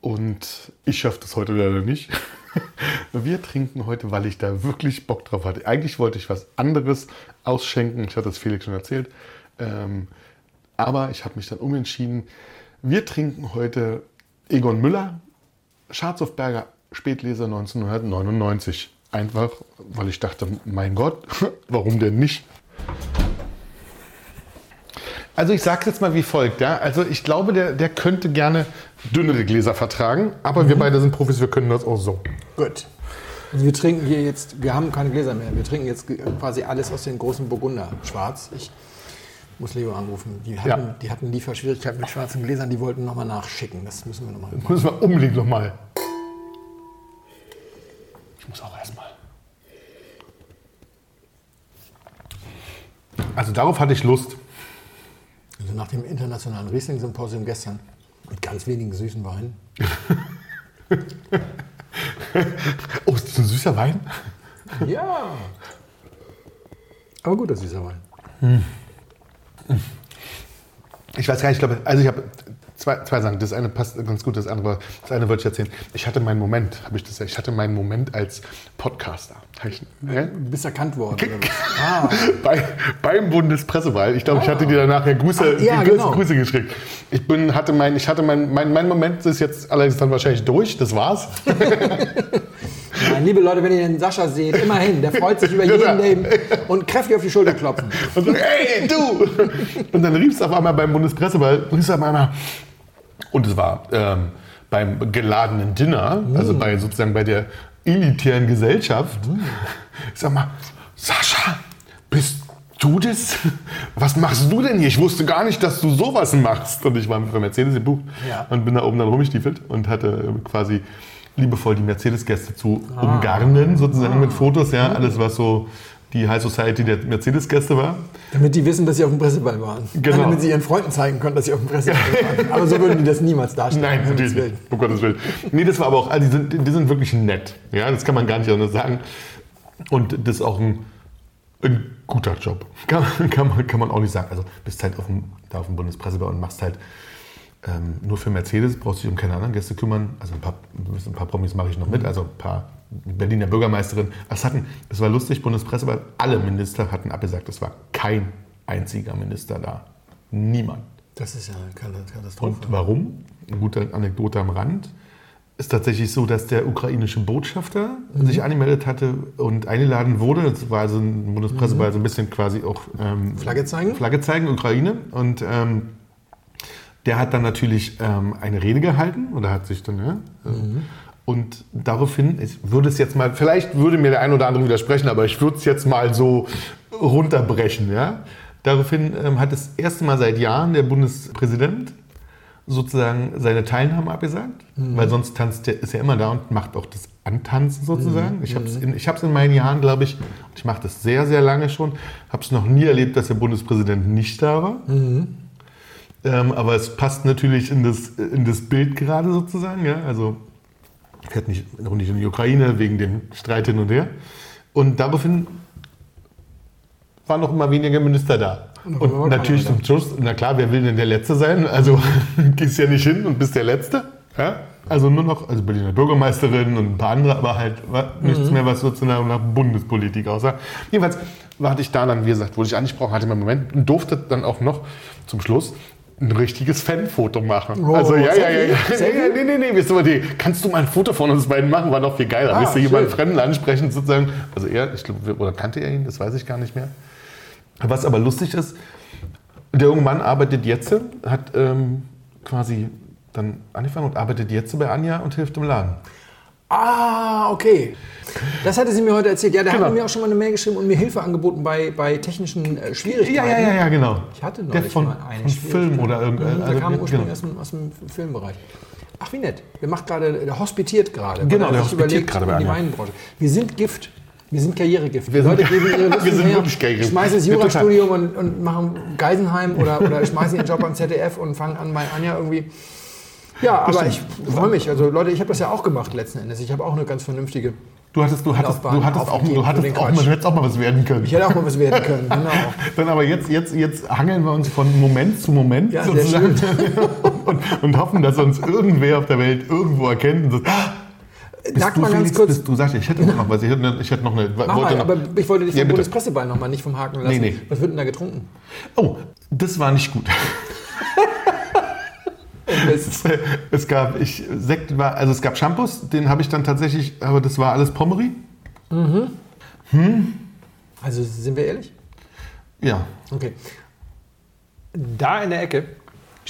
Und ich schaffe das heute leider nicht. Wir trinken heute, weil ich da wirklich Bock drauf hatte. Eigentlich wollte ich was anderes ausschenken. Ich hatte das Felix schon erzählt. Ähm, aber ich habe mich dann umentschieden. Wir trinken heute Egon Müller, Schatzhofberger Spätleser 1999. Einfach, weil ich dachte, mein Gott, warum denn nicht? Also ich sage jetzt mal wie folgt, ja. Also ich glaube, der, der könnte gerne dünnere Gläser vertragen, aber wir beide sind Profis, wir können das auch so. Gut. Also wir trinken hier jetzt, wir haben keine Gläser mehr, wir trinken jetzt quasi alles aus den großen Burgunder schwarz. Ich muss Leo anrufen. Die hatten, Ja. die hatten Lieferschwierigkeiten mit schwarzen Gläsern, die wollten nochmal nachschicken. Das müssen wir nochmal machen. Müssen wir unbedingt nochmal. Ich muss auch erstmal. Also darauf hatte ich Lust. Also nach dem internationalen Riesling-Symposium gestern mit ganz wenigen süßen Weinen. Oh, ist das ein süßer Wein? Ja. Aber guter süßer Wein. Ich weiß gar nicht, ich glaube, also ich habe zwei, zwei Sachen. Das eine passt ganz gut, das andere, das eine wollte ich erzählen. Ich hatte meinen Moment, habe ich das ja, ich hatte meinen Moment als Podcaster. Ich, ne? Du bist erkannt worden. Ah, Bei, beim Bundespressewahl. Ich glaube, ich hatte dir danach ja Grüße, Ach, ja, Grüße, genau. Grüße geschickt. Ich bin, hatte mein, ich hatte mein, mein, mein Moment ist jetzt allerdings dann wahrscheinlich durch. Das war's. Nein, liebe Leute, wenn ihr den Sascha seht, immerhin, der freut sich über jeden, ihm und kräftig auf die Schulter klopfen. Und so, hey, du! Und dann rief es auf einmal beim Bundespressewahl, rief es auf einmal, und es war ähm, beim geladenen Dinner, also bei sozusagen bei der elitären Gesellschaft. Ich sag mal, Sascha, bist du das? Was machst du denn hier? Ich wusste gar nicht, dass du sowas machst. Und ich war mit der Mercedes gebucht Ja. und bin da oben dann rumgestiefelt und hatte äh, quasi liebevoll die Mercedes-Gäste zu umgarnen, sozusagen mit Fotos, ja, alles was so die High Society der Mercedes-Gäste war. Damit die wissen, dass sie auf dem Presseball waren. Genau. Damit sie ihren Freunden zeigen können, dass sie auf dem Presseball waren. Aber so würden die das niemals darstellen. Nein, um natürlich nicht. Um Gottes Willen. Nee, das war aber auch, also die sind, die sind wirklich nett. Ja, das kann man gar nicht anders sagen. Und das ist auch ein, ein guter Job. Kann, kann, man, kann man auch nicht sagen. Also bist halt auf dem, da auf dem Bundespresseball und machst halt ähm, nur für Mercedes, brauchst dich um keine anderen Gäste kümmern. Also ein paar, ein paar Promis mache ich noch mit, also ein paar Berliner Bürgermeisterin. Es hatten, es war lustig, Bundespresseball, alle Minister hatten abgesagt, es war kein einziger Minister da. Niemand. Das ist ja eine Katastrophe. Und warum? Eine gute Anekdote am Rand. Ist tatsächlich so, dass der ukrainische Botschafter sich angemeldet hatte und eingeladen wurde. Das war so ein Bundespresseball, so ein bisschen quasi auch ähm, Flagge zeigen? Flagge zeigen, Ukraine. Und ähm, der hat dann natürlich ähm, eine Rede gehalten oder hat sich dann, ja. ähm, Und daraufhin, ich würde es jetzt mal, vielleicht würde mir der ein oder andere widersprechen, aber ich würde es jetzt mal so runterbrechen, ja. Daraufhin ähm, hat das erste Mal seit Jahren der Bundespräsident sozusagen seine Teilnahme abgesagt, weil sonst tanzt der, ist er immer da und macht auch das Antanzen sozusagen. Ich habe es in, ich hab's in meinen Jahren, glaube ich, ich mache das sehr, sehr lange schon, habe es noch nie erlebt, dass der Bundespräsident nicht da war. Ähm, aber es passt natürlich in das, in das Bild gerade sozusagen. Ja? Also fährt nicht, noch nicht in die Ukraine wegen dem Streit hin und her. Und daraufhin waren noch immer weniger Minister da. Und Und, natürlich zum Schluss, na klar, wer will denn der Letzte sein? Also gehst ja nicht hin und bist der Letzte. Ja? Also nur noch, also Berliner Bürgermeisterin und ein paar andere, aber halt nichts mehr, was sozusagen nach Bundespolitik aussah. Jedenfalls warte ich da dann, wie gesagt, wurde ich angesprochen, hatte meinen Moment und durfte dann auch noch zum Schluss ein richtiges Fanfoto machen. Oh, also ja, ja, ja, ja, ja, nee, nee, nee, wisst ihr, die, kannst du mal ein Foto von uns beiden machen, war noch viel geiler. Ah, Wisst ihr, jemanden. Fremden ansprechen sozusagen, also er, ich glaube, oder kannte er ihn, das weiß ich gar nicht mehr. Was aber lustig ist, der junge Mann arbeitet jetzt, hat ähm, quasi dann angefangen und arbeitet jetzt bei Anja und hilft im Laden. Ah, okay. Das hatte sie mir heute erzählt. Ja, der Genau. hat mir auch schon mal eine Mail geschrieben und mir Hilfe angeboten bei, bei technischen äh, Schwierigkeiten. genau. Ich hatte Der neulich von, mal eine von Film oder Mhm, irgendwas. Der kam ursprünglich genau. aus, dem, aus dem Filmbereich. Ach, wie nett. Der macht gerade, der hospitiert gerade. Genau, er der hospitiert gerade bei. Weinbranche. Wir sind Gift. Wir sind Karrieregift. Wir Leute sind- geben ihre wir sind her, wirklich Karrieregift. schmeißen das Ja. Jurastudium und, und machen Geisenheim oder, oder schmeißen ihren Job am ZDF und fangen an bei Anja irgendwie. Ja, aber ich freue mich. Also Leute, ich habe das ja auch gemacht letzten Endes. Ich habe auch eine ganz vernünftige. Du hattest, du hattest, du hattest auch, du hattest auch, mal- du hättest auch mal was werden können. Ich hätte auch mal was werden können. Genau. Dann aber jetzt, jetzt, jetzt hangeln wir uns von Moment zu Moment Ja, sehr sozusagen und, und hoffen, dass uns irgendwer auf der Welt irgendwo erkennt und sagt, "Ah, bist Sag du mal ganz kurz. Bist du sagst, ich hätte noch was, ich hätte, ich hätte noch eine. Mach wollte mal, noch, aber ich wollte dich Ja, vom bitte. Bundespresseball nochmal nicht vom Haken lassen. Nee, nee. Was wird denn da getrunken? Oh, das war nicht gut. Es- Es gab, ich, Sekt war, also es gab Shampoos, den habe ich dann tatsächlich, aber das war alles Pommery. Also sind wir ehrlich? Ja. Okay. Da in der Ecke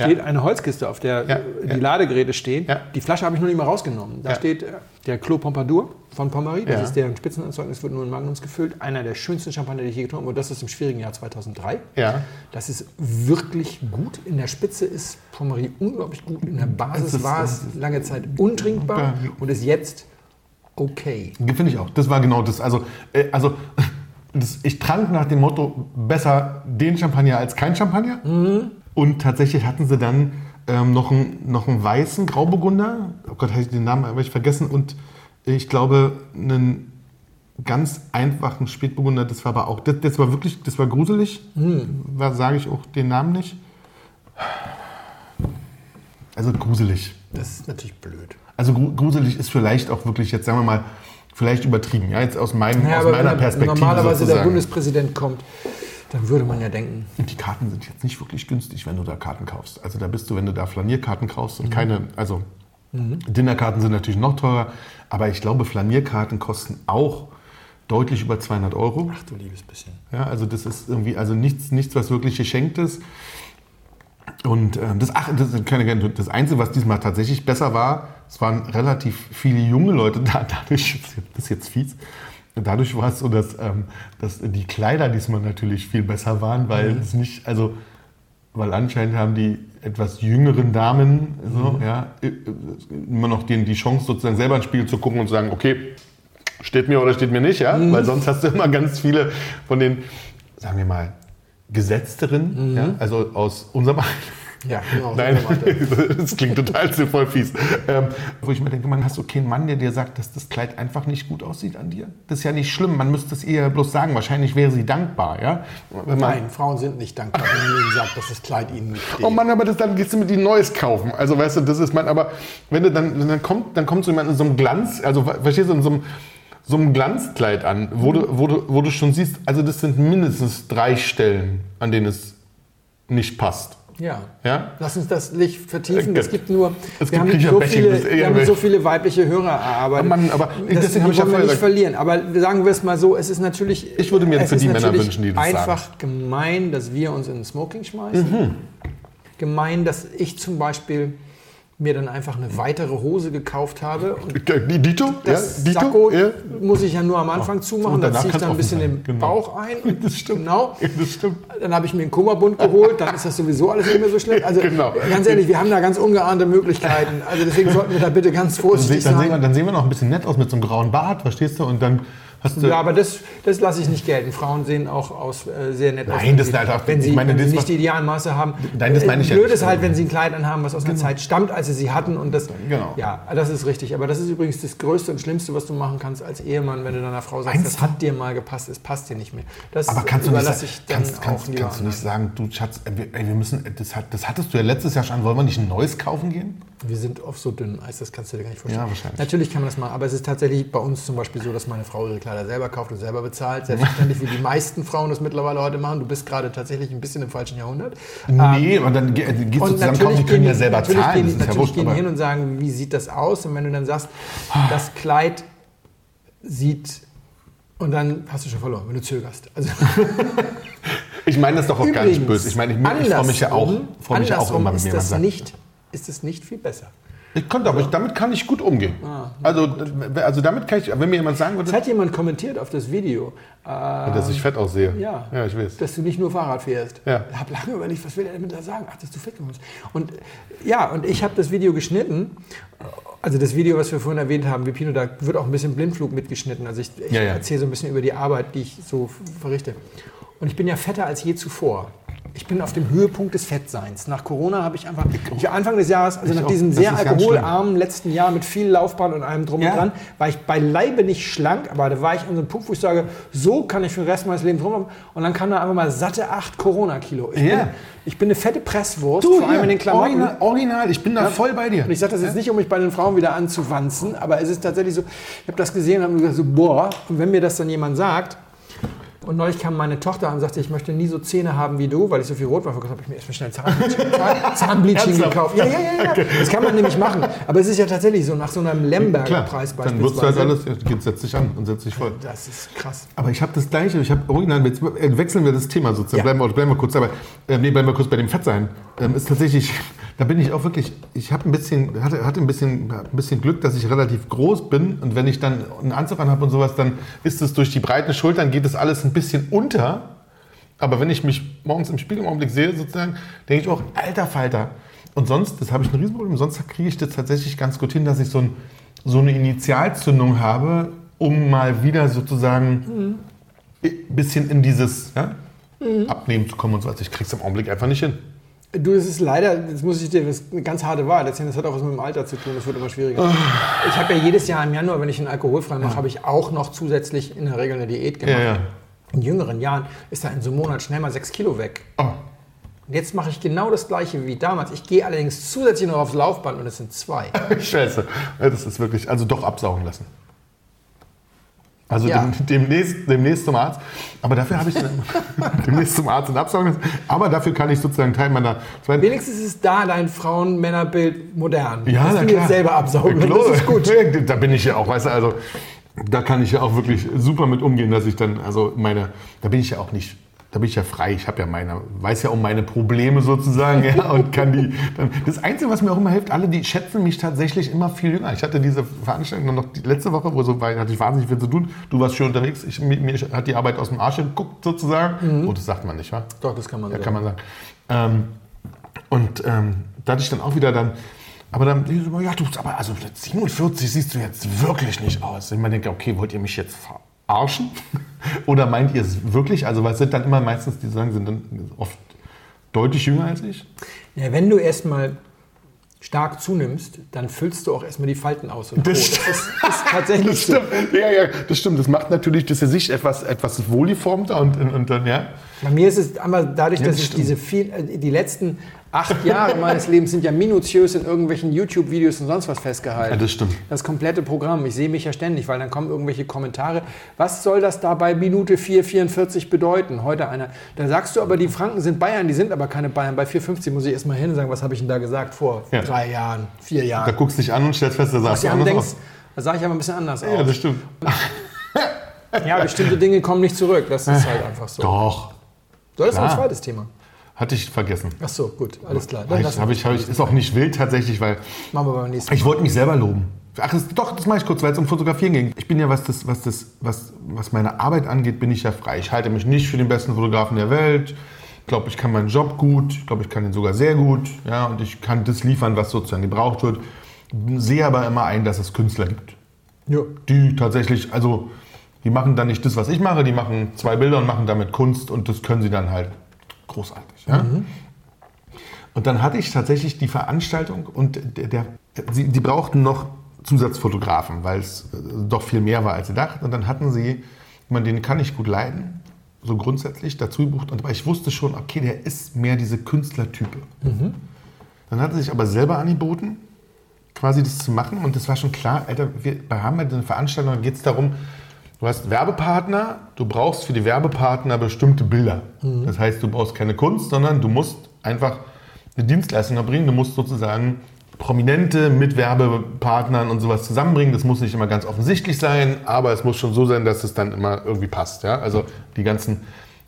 steht Ja. eine Holzkiste, auf der Ja, die ja. Ladegeräte stehen. Die Flasche habe ich noch nicht mal rausgenommen. Da steht äh, der Clos Pompadour von Pommery. Das ist deren Spitzenanzeugnis, wird nur in Magnums gefüllt. Einer der schönsten Champagner, die ich je getrunken habe. Und das ist im schwierigen Jahr 2003. Ja. Das ist wirklich gut. In der Spitze ist Pommery unglaublich gut. In der Basis war es lange Zeit untrinkbar und ist jetzt okay. Finde ich auch. Das war genau das. Also, äh, also das, ich trank nach dem Motto, besser den Champagner als kein Champagner. Und tatsächlich hatten sie dann ähm, noch, einen, noch einen weißen Grauburgunder. Oh Gott, habe ich den Namen aber ich vergessen. Und ich glaube, einen ganz einfachen Spätburgunder. Das war aber auch, das, das war wirklich, das war gruselig. War, sage ich auch den Namen nicht. Also gruselig. Das ist natürlich blöd. Also gru- gruselig ist vielleicht auch wirklich jetzt, sagen wir mal, vielleicht übertrieben. Ja, jetzt aus, meinem, Ja, aus meiner wenn Perspektive normalerweise der sozusagen. Bundespräsident kommt, dann würde man ja denken, Und die Karten sind jetzt nicht wirklich günstig, wenn du da Karten kaufst. Also da bist du, wenn du da Flanierkarten kaufst Mhm. und keine, also Dinnerkarten sind natürlich noch teurer, aber ich glaube, Flanierkarten kosten auch deutlich über 200 Euro. ach du liebes bisschen. Ja, also das ist irgendwie, also nichts, nichts was wirklich geschenkt ist. Und ähm, das, ach, das, keine, das Einzige, was diesmal tatsächlich besser war, es waren relativ viele junge Leute da, dadurch, das ist jetzt fies, dadurch war es so, dass, ähm, dass die Kleider diesmal natürlich viel besser waren, weil es nicht, also, weil anscheinend haben die etwas jüngeren Damen so, ja, äh, immer noch denen die Chance, sozusagen selber ins Spiel zu gucken und zu sagen, okay, steht mir oder steht mir nicht, ja? Weil sonst hast du immer ganz viele von den, sagen wir mal, gesetzteren, ja? also aus unserem Ja, genau. Nein, das klingt total voll fies. Ähm, wo ich mir denke, man hast du keinen Mann, der dir sagt, dass das Kleid einfach nicht gut aussieht an dir? Das ist ja nicht schlimm, man müsste es eher bloß sagen. Wahrscheinlich wäre sie dankbar, ja? Wenn man, Nein, Frauen sind nicht dankbar, wenn man ihnen sagt, dass das Kleid ihnen nicht steht. Oh Mann, aber das, dann gehst du mit ihnen Neues kaufen. Also weißt du, das ist man, aber wenn du dann, dann kommt, dann kommt so jemand in so einem Glanz, also verstehst du, in so einem, so einem Glanzkleid an, wo, du, wo, du, wo du schon siehst, also das sind mindestens drei Stellen, an denen es nicht passt. Ja. Ja? Lass uns das nicht vertiefen. Äh, Es gibt nur, es wir, gibt haben so viele, wir haben so viele weibliche Hörer erarbeitet. Aber Mann, aber das, deswegen habe ich ja wir nicht verlieren. Aber sagen wir es mal so, es ist natürlich. Ich würde mir für die Männer wünschen, die das einfach gemein, dass wir uns in den Smoking schmeißen. Mhm. Gemein, dass ich zum Beispiel mir dann einfach eine weitere Hose gekauft habe und Die Dito? das ja? Dito? Sakko Ja? muss ich ja nur am Anfang zumachen, dann ziehe ich dann ein bisschen sein. den Genau. Bauch ein. Das stimmt. Genau. Das stimmt. Dann habe ich mir einen Kummerbund geholt, dann ist das sowieso alles nicht mehr so schlimm. Also Genau. ganz ehrlich, wir haben da ganz ungeahnte Möglichkeiten. Also deswegen sollten wir da bitte ganz Dann, se- vorsichtig dann, sehen wir, sein. dann sehen wir noch ein bisschen nett aus mit so einem grauen Bart, verstehst du? Und dann hast du. Ja, aber das, das lasse ich nicht gelten. Frauen sehen auch aus, äh, sehr nett aus. Nein, das ist halt auch- wenn sie, meine, wenn sie nicht die idealen Maße haben. Nein, das meine ich Äh, ja Blöd nicht. ist halt, wenn sie ein Kleid anhaben, was aus einer Zeit stammt, als sie sie hatten. Und das, Genau. Ja, das ist richtig. Aber das ist übrigens das Größte und Schlimmste, was du machen kannst als Ehemann, wenn du deiner Frau sagst, Meinst das hat dir mal gepasst, es passt dir nicht mehr. Das aber kannst du nicht, kannst, kannst, kannst du nicht sagen, du Schatz, äh, wir, ey, wir müssen, das, hat, das hattest du ja letztes Jahr schon, wollen wir nicht ein neues kaufen gehen? Wir sind auf so dünnem Eis, das kannst du dir gar nicht vorstellen. Ja, wahrscheinlich. Natürlich kann man das machen, aber es ist tatsächlich bei uns zum Beispiel so, dass meine Frau ihre Kleider selber kauft und selber bezahlt. Selbstverständlich, wie die meisten Frauen das mittlerweile heute machen. Du bist gerade tatsächlich ein bisschen im falschen Jahrhundert. Nee, dann ge- äh, gehst du Und zusammen kaufen, natürlich die können ja selber natürlich zahlen, gehen, das ja natürlich wurscht. gehen hin und sagen, wie sieht das aus? Und wenn du dann sagst, das Kleid sieht... Und dann hast du schon verloren, wenn du zögerst. Also, Ich meine das doch auch gar nicht übrigens, böse. Ich meine, ich, ich freue mich ja auch, freue mich ja auch immer, wenn ist mir jemand das sagt. nicht, ist es nicht viel besser. Ich konnte, aber ich, damit kann ich gut umgehen. Ah. Also, also damit kann ich, wenn mir jemand sagen Es würde, hat jemand kommentiert auf das Video. Äh, dass ich fett aussehe. Ja. ja, ich weiß. Dass du nicht nur Fahrrad fährst. Ja. Ich habe lange überlegt, was will er damit da sagen? Ach, dass du fett geworden bist. Und ja, und ich habe das Video geschnitten. Also das Video, was wir vorhin erwähnt haben, wie Pino, da wird auch ein bisschen Blindflug mitgeschnitten. Also ich, ich Ja, ja. erzähle so ein bisschen über die Arbeit, die ich so verrichte. Und ich bin ja fetter als je zuvor. Ich bin auf dem Höhepunkt des Fettseins. Nach Corona habe ich einfach, ich, Anfang des Jahres, also Ich nach auch. diesem Das sehr alkoholarmen letzten Jahr mit viel Laufbahn und allem drum Ja. und dran, war ich beileibe nicht schlank, aber da war ich an so einem Punkt, wo ich sage, so kann ich für den Rest meines Lebens rumlaufen. Und dann kam da einfach mal satte 8 Corona-Kilo. Ich, Ja. bin, ich bin eine fette Presswurst, vor allem in den Klamotten. Original, original, ich bin da voll bei dir. Und ich sage das jetzt nicht, um mich bei den Frauen wieder anzuwanzen, aber es ist tatsächlich so, ich habe das gesehen und habe gesagt, so, boah, und wenn mir das dann jemand sagt, und neulich kam meine Tochter an und sagte, ich möchte nie so Zähne haben wie du, weil ich so viel Rotwein verkauft habe, habe ich mir erstmal schnell Zahnbleaching, Zahn- Zahnbleaching gekauft. Ja, ja, ja, ja. Das kann man nämlich machen. Aber es ist ja tatsächlich so, nach so einem Lemberger-Preis dann wirst du halt beispielsweise. alles, ja, setz dich an und setz dich voll. Das ist krass. Aber ich habe das Gleiche, ich habe original, jetzt wechseln wir das Thema sozusagen, Ja. bleiben, wir, bleiben wir kurz dabei, äh, nee, bleiben wir kurz bei dem Fettsein. Ähm, ist tatsächlich, da bin ich auch wirklich, ich habe ein bisschen, hatte, hatte ein bisschen, ein bisschen Glück, dass ich relativ groß bin und wenn ich dann einen Anzug anhabe und sowas, dann ist es durch die breiten Schultern, geht das alles ein bisschen unter. Aber wenn ich mich morgens im Spiegel im Augenblick sehe, sozusagen, denke ich auch, alter Falter. Und sonst, das habe ich ein Riesenproblem, sonst kriege ich das tatsächlich ganz gut hin, dass ich so, ein, so eine Initialzündung habe, um mal wieder sozusagen ein bisschen in dieses ja, Abnehmen zu kommen und so. Also ich kriege es im Augenblick einfach nicht hin. Du, es ist leider, das muss ich dir das ist eine ganz harte Wahrheit erzählen, das hat auch was mit dem Alter zu tun, das wird immer schwieriger. Ich habe ja jedes Jahr im Januar, wenn ich einen alkoholfrei mache, habe ich auch noch zusätzlich in der Regel eine Diät gemacht. Ja, ja. In jüngeren Jahren ist da in so einem Monat schnell mal sechs Kilo weg. Oh. Und jetzt mache ich genau das gleiche wie damals. Ich gehe allerdings zusätzlich noch aufs Laufband und es sind zwei. Scheiße. Das ist wirklich, also doch absaugen lassen. Also Ja. dem, demnächst, demnächst zum Arzt. Aber dafür habe ich demnächst zum Arzt und absaugen lassen. Aber dafür kann ich sozusagen Teil meiner zweiten. Wenigstens ist da dein Frauen-Männer-Bild modern. Ja, dass na du klar. jetzt selber absaugen. Klar. Das ist gut. Da bin ich ja auch, weißt du, also da kann ich ja auch wirklich super mit umgehen, dass ich dann, also meine, da bin ich ja auch nicht, da bin ich ja frei. Ich habe ja meine, weiß ja um meine Probleme sozusagen, ja, und kann die. Dann, das Einzige, was mir auch immer hilft, alle, die schätzen mich tatsächlich immer viel jünger. Ich hatte diese Veranstaltung noch die letzte Woche, wo so weil hatte ich wahnsinnig viel zu tun. Du warst schön unterwegs. Ich, mir, mir hat die Arbeit aus dem Arsch geguckt sozusagen. Oh, das sagt man nicht, wa? Doch, das kann man Ja, sagen. kann man sagen. Ähm, und ähm, da hatte ich dann auch wieder dann Aber dann, die so, ja, du, aber also mit 47 siehst du jetzt wirklich nicht aus. Ich denke, okay, wollt ihr mich jetzt verarschen? Oder meint ihr es wirklich? Also, was sind dann immer meistens, die sagen, sind dann oft deutlich jünger als ich? Ja, wenn du erstmal stark zunimmst, dann füllst du auch erstmal die Falten aus. Und Das das ist, ist tatsächlich Das so. stimmt. Ja, ja, das stimmt. Das macht natürlich das Gesicht etwas, etwas wohlgeformter und, und, und dann, ja. Bei mir ist es aber dadurch, Ja, dass das ich stimmt. diese viel, äh, die letzten acht Jahre meines Lebens sind ja minutiös in irgendwelchen YouTube-Videos und sonst was festgehalten. Ja, das stimmt. Das komplette Programm. Ich sehe mich ja ständig, weil dann kommen irgendwelche Kommentare. Was soll das da bei Minute 4,44 bedeuten? Heute einer. Da sagst du aber, die Franken sind Bayern, die sind aber keine Bayern. Bei 4,50 muss ich erstmal hin und sagen, was habe ich denn da gesagt vor Ja. drei Jahren, vier Da Jahren. guckst du dich an und stellst fest, da sagst du du an anders denkst, aus. da sage ich aber ein bisschen anders Ja, aus. das stimmt. Ja, bestimmte Dinge kommen nicht zurück. Das ist halt einfach so. Doch, So, das ist ein zweites Thema. hatte ich vergessen. Ach so, gut, alles klar. Dann ich, hab ich, hab ich, ist auch nicht wild tatsächlich, weil Machen wir beim nächsten Mal. ich wollte mich selber loben. Ach, das, doch, das mache ich kurz, weil es um Fotografieren ging. Ich bin ja, was, das, was, das, was, was meine Arbeit angeht, bin ich ja frei. Ich halte mich nicht für den besten Fotografen der Welt. Ich glaube, ich kann meinen Job gut. Ich glaube, ich kann ihn sogar sehr gut. Ja, und ich kann das liefern, was sozusagen gebraucht wird. Sehe aber immer ein, dass es Künstler gibt. Ja. die tatsächlich, also die machen dann nicht das, was ich mache, die machen zwei Bilder und machen damit Kunst und das können sie dann halt großartig. Ja? Und dann hatte ich tatsächlich die Veranstaltung und der, der, sie, die brauchten noch Zusatzfotografen, weil es äh, doch viel mehr war als sie dachten. Und dann hatten sie, man, den kann ich gut leiden, so grundsätzlich dazu gebucht. Und aber ich wusste schon, okay, der ist mehr diese Künstlertype. Dann hat er sich aber selber angeboten, quasi das zu machen. Und das war schon klar, Alter, wir haben ja eine Veranstaltung, da geht es darum, du hast Werbepartner, du brauchst für die Werbepartner bestimmte Bilder. Das heißt, du brauchst keine Kunst, sondern du musst einfach eine Dienstleistung erbringen. Du musst sozusagen Prominente mit Werbepartnern und sowas zusammenbringen. Das muss nicht immer ganz offensichtlich sein, aber es muss schon so sein, dass es dann immer irgendwie passt. Ja? Also die ganzen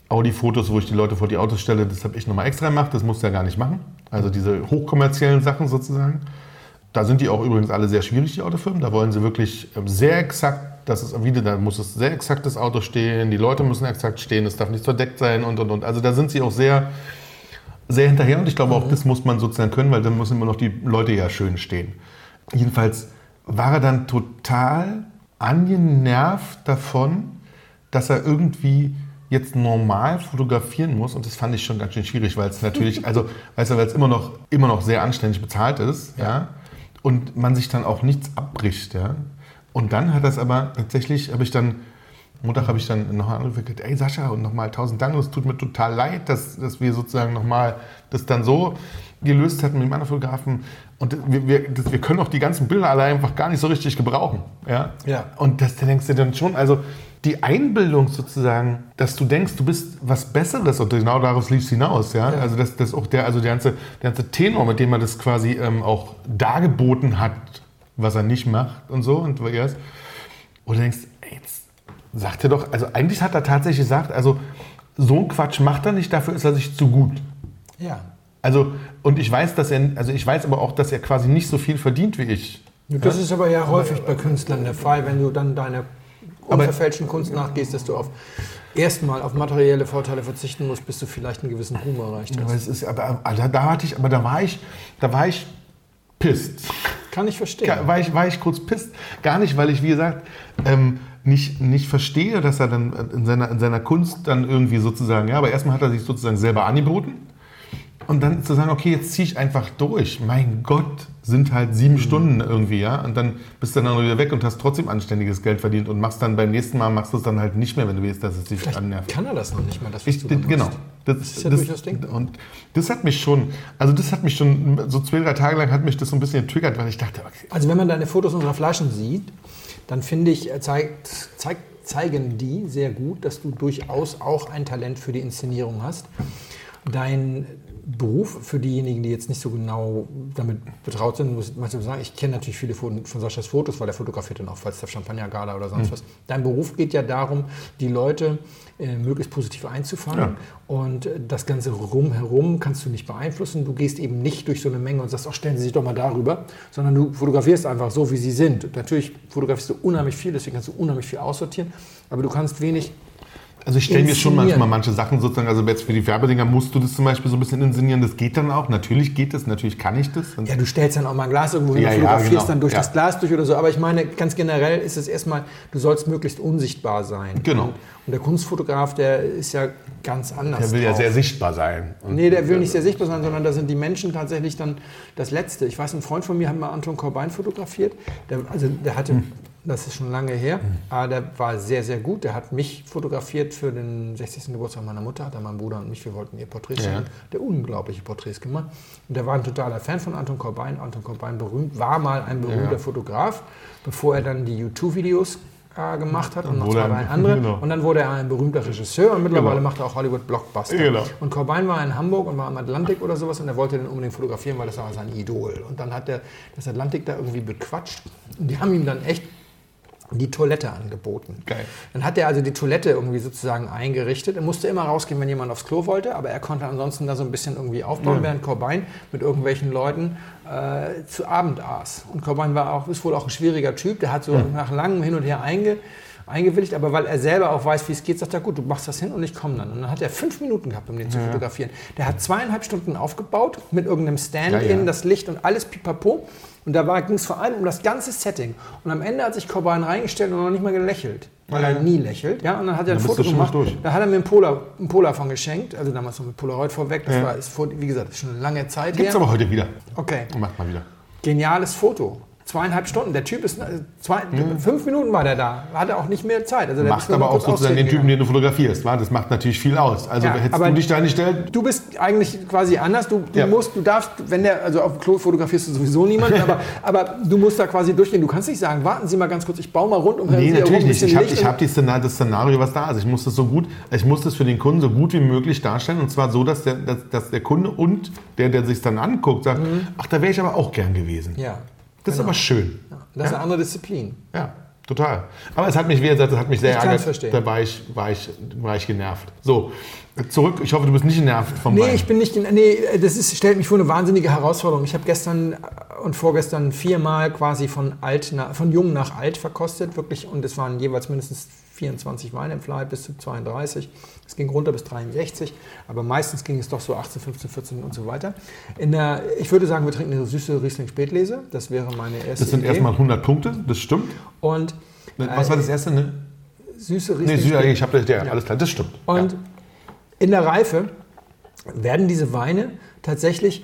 Audi-Fotos, wo ich die Leute vor die Autos stelle, das habe ich nochmal extra gemacht. Das musst du ja gar nicht machen. Also diese hochkommerziellen Sachen sozusagen. Da sind die auch übrigens alle sehr schwierig, die Autofirmen. Da wollen sie wirklich ähm, sehr exakt, dass es wieder, da muss es sehr exakt das Auto stehen, die Leute müssen exakt stehen, es darf nicht verdeckt sein und und und. Also da sind sie auch sehr, sehr hinterher und ich glaube auch, das muss man sozusagen können, weil dann müssen immer noch die Leute ja schön stehen. Jedenfalls war er dann total angenervt davon, dass er irgendwie jetzt normal fotografieren muss und das fand ich schon ganz schön schwierig, weil es natürlich, also weißt du, weil es immer noch, immer noch sehr anständig bezahlt ist, ja. und man sich dann auch nichts abbricht, ja. Und dann hat das aber tatsächlich, habe ich dann, Montag habe ich dann noch angerufen, gesagt, ey Sascha, und nochmal tausend Dank, es tut mir total leid, dass, dass wir sozusagen nochmal das dann so gelöst hatten mit dem anderen Fotografen. Und wir, wir, das, wir können auch die ganzen Bilder alle einfach gar nicht so richtig gebrauchen. Ja? Ja. Und das da denkst du dann schon, also die Einbildung sozusagen, dass du denkst, du bist was Besseres und genau darauf lief es hinaus. Ja? Also das, das auch der, also der ganze, der ganze Tenor, mit dem er das quasi ähm, auch dargeboten hat, was er nicht macht und so. Und du denkst, ey, jetzt sagt er doch, also eigentlich hat er tatsächlich gesagt, also so ein Quatsch macht er nicht, dafür ist er sich zu gut. Ja. Also, und ich weiß, dass er, also ich weiß aber auch, dass er quasi nicht so viel verdient wie ich. Das ist aber ja häufig bei Künstlern der Fall, wenn du dann deiner unverfälschten Kunst nachgehst, dass du auf erstmal auf materielle Vorteile verzichten musst, bis du vielleicht einen gewissen Ruhm erreicht Aber hast. es ist, aber, aber da hatte ich, aber da war ich, da war ich pisst. Kann ich verstehen. War ich, war ich kurz pisst. Gar nicht, weil ich, wie gesagt, ähm, nicht, nicht verstehe, dass er dann in seiner, in seiner Kunst dann irgendwie sozusagen, ja, aber erstmal hat er sich sozusagen selber angeboten. Und dann zu sagen, okay, jetzt ziehe ich einfach durch. Mein Gott, sind halt sieben Stunden irgendwie, ja. Und dann bist du dann wieder weg und hast trotzdem anständiges Geld verdient und machst dann beim nächsten Mal, machst du es dann halt nicht mehr, wenn du willst, dass es dich Vielleicht annervt. kann er das noch nicht mal, das Ich, genau. machst. Das, ist ja durchaus denkbar. Und das hat mich schon, also das hat mich schon, so zwei, drei Tage lang hat mich das so ein bisschen getriggert, weil ich dachte, okay, Also wenn man deine Fotos unserer Flaschen sieht, dann finde ich, äh, zeigt, zeigt, zeigen die sehr gut, dass du durchaus auch ein Talent für die Inszenierung hast. Dein Beruf, für diejenigen, die jetzt nicht so genau damit betraut sind, muss man sagen, ich kenne natürlich viele von, von Saschas Fotos, weil er fotografiert dann auch Falstaff Champagner Gala oder sonst was. Dein Beruf geht ja darum, die Leute äh, möglichst positiv einzufangen Ja. und äh, das Ganze rumherum kannst du nicht beeinflussen. Du gehst eben nicht durch so eine Menge und sagst, ach, stellen Sie sich doch mal darüber, sondern du fotografierst einfach so, wie sie sind. Und natürlich fotografierst du unheimlich viel, deswegen kannst du unheimlich viel aussortieren, aber du kannst wenig Also ich stelle mir schon manchmal manche Sachen sozusagen, also jetzt für die Werbedinger musst du das zum Beispiel so ein bisschen inszenieren, das geht dann auch. Natürlich geht das, natürlich kann ich das. Ja, du stellst dann auch mal ein Glas irgendwo hin Ja, und ja, fotografierst genau. dann durch Ja. das Glas durch oder so. Aber ich meine, ganz generell ist es erstmal, du sollst möglichst unsichtbar sein. Genau. Und, und der Kunstfotograf, der ist ja ganz anders. der will ja drauf. sehr sichtbar sein. Und Nee, der will nicht sehr sichtbar sein, sondern da sind die Menschen tatsächlich dann das Letzte. Ich weiß, ein Freund von mir hat mal Anton Corbijn fotografiert. Der, also der hatte, Hm. Das ist schon lange her, aber der war sehr, sehr gut. Der hat mich fotografiert für den 60. Geburtstag meiner Mutter, hat er mein Bruder und mich, wir wollten ihr Porträts Ja. machen. Der unglaubliche Porträts gemacht. Und der war ein totaler Fan von Anton Corbijn. Anton Corbijn berühmt, war mal ein berühmter Ja. Fotograf, bevor er dann die YouTube-Videos äh, gemacht hat und, noch wurde zwei, drei andere. genau. Und dann wurde er ein berühmter Regisseur und mittlerweile Genau. macht er auch Hollywood-Blockbuster. Genau. Und Corbijn war in Hamburg und war am Atlantik oder sowas und er wollte den unbedingt fotografieren, weil das war sein Idol. Und dann hat er das Atlantik da irgendwie bequatscht und die haben ihm dann echt die Toilette angeboten. Geil. Dann hat er also die Toilette irgendwie sozusagen eingerichtet. Er musste immer rausgehen, wenn jemand aufs Klo wollte, aber er konnte ansonsten da so ein bisschen irgendwie aufbauen, während Corbijn mit irgendwelchen Leuten äh, zu Abend aß. Und Corbijn war auch, ist wohl auch ein schwieriger Typ, der hat so nach langem Hin und Her einge, eingewilligt, aber weil er selber auch weiß, wie es geht, sagt er, gut, du machst das hin und ich komme dann. Und dann hat er fünf Minuten gehabt, um den zu fotografieren. Der hat zweieinhalb Stunden aufgebaut mit irgendeinem Stand Ja, ja. in, das Licht und alles pipapo. Und da ging es vor allem um das ganze Setting. Und am Ende hat sich Corbijn reingestellt und noch nicht mal gelächelt. Weil Ja, er ja. nie lächelt. Ja, und dann hat er ein Dann Foto gemacht. durch. Da hat er mir ein Polar, ein Polar von geschenkt. Also damals noch mit Polaroid vorweg. Das Ja. war, ist vor, wie gesagt, ist schon eine lange Zeit Gibt's her. aber heute wieder. Okay, Mach mal wieder. geniales Foto. Zweieinhalb Stunden. Der Typ ist, äh, zwei, fünf Minuten war der da. Hatte auch nicht mehr Zeit. Also nur aber auch sozusagen den Typen, den du fotografierst. wa? Das macht natürlich viel aus. Also Ja, hättest aber- du dich da nicht stellt, Du bist eigentlich quasi anders. Du, du Ja. musst, du darfst, wenn der, also auf dem Klo fotografierst du sowieso niemanden, aber, aber du musst da quasi durchgehen. Du kannst nicht sagen, warten Sie mal ganz kurz, ich baue mal rund um Nee, natürlich nicht. Ich habe hab Szenar das Szenario, was da ist. Ich muss das so gut, ich muss das für den Kunden so gut wie möglich darstellen. Und zwar so, dass der, dass, dass der Kunde und der, der sich dann anguckt, sagt, ach, da wäre ich aber auch gern gewesen. Mhm. Ja, Das ist aber schön. das ist eine andere Disziplin. Ja, total. Aber es hat mich, wie gesagt, das hat mich sehr ärgert. verstehen. Da war ich, war, ich, war ich genervt. So, zurück. Ich hoffe, du bist nicht genervt vom Nee, Wein. ich bin nicht. Nee, das ist, stellt mich vor eine wahnsinnige Herausforderung. Ich habe gestern und vorgestern viermal quasi von, alt nach, von jung nach alt verkostet, wirklich. Und es waren jeweils mindestens 24 Weine im Fly bis zu 32. Es ging runter bis 63, aber meistens ging es doch so 18, 15, 14 und so weiter. In der, ich würde sagen, wir trinken eine süße Riesling Spätlese. Das wäre meine erste das sind Idee. erstmal 100 Punkte, das stimmt. Und Was war das erste? Ne? süße Nee, Riesling Süd- ich habe das, ja, Ja. alles klar, das stimmt. Und ja. in der Reife werden diese Weine tatsächlich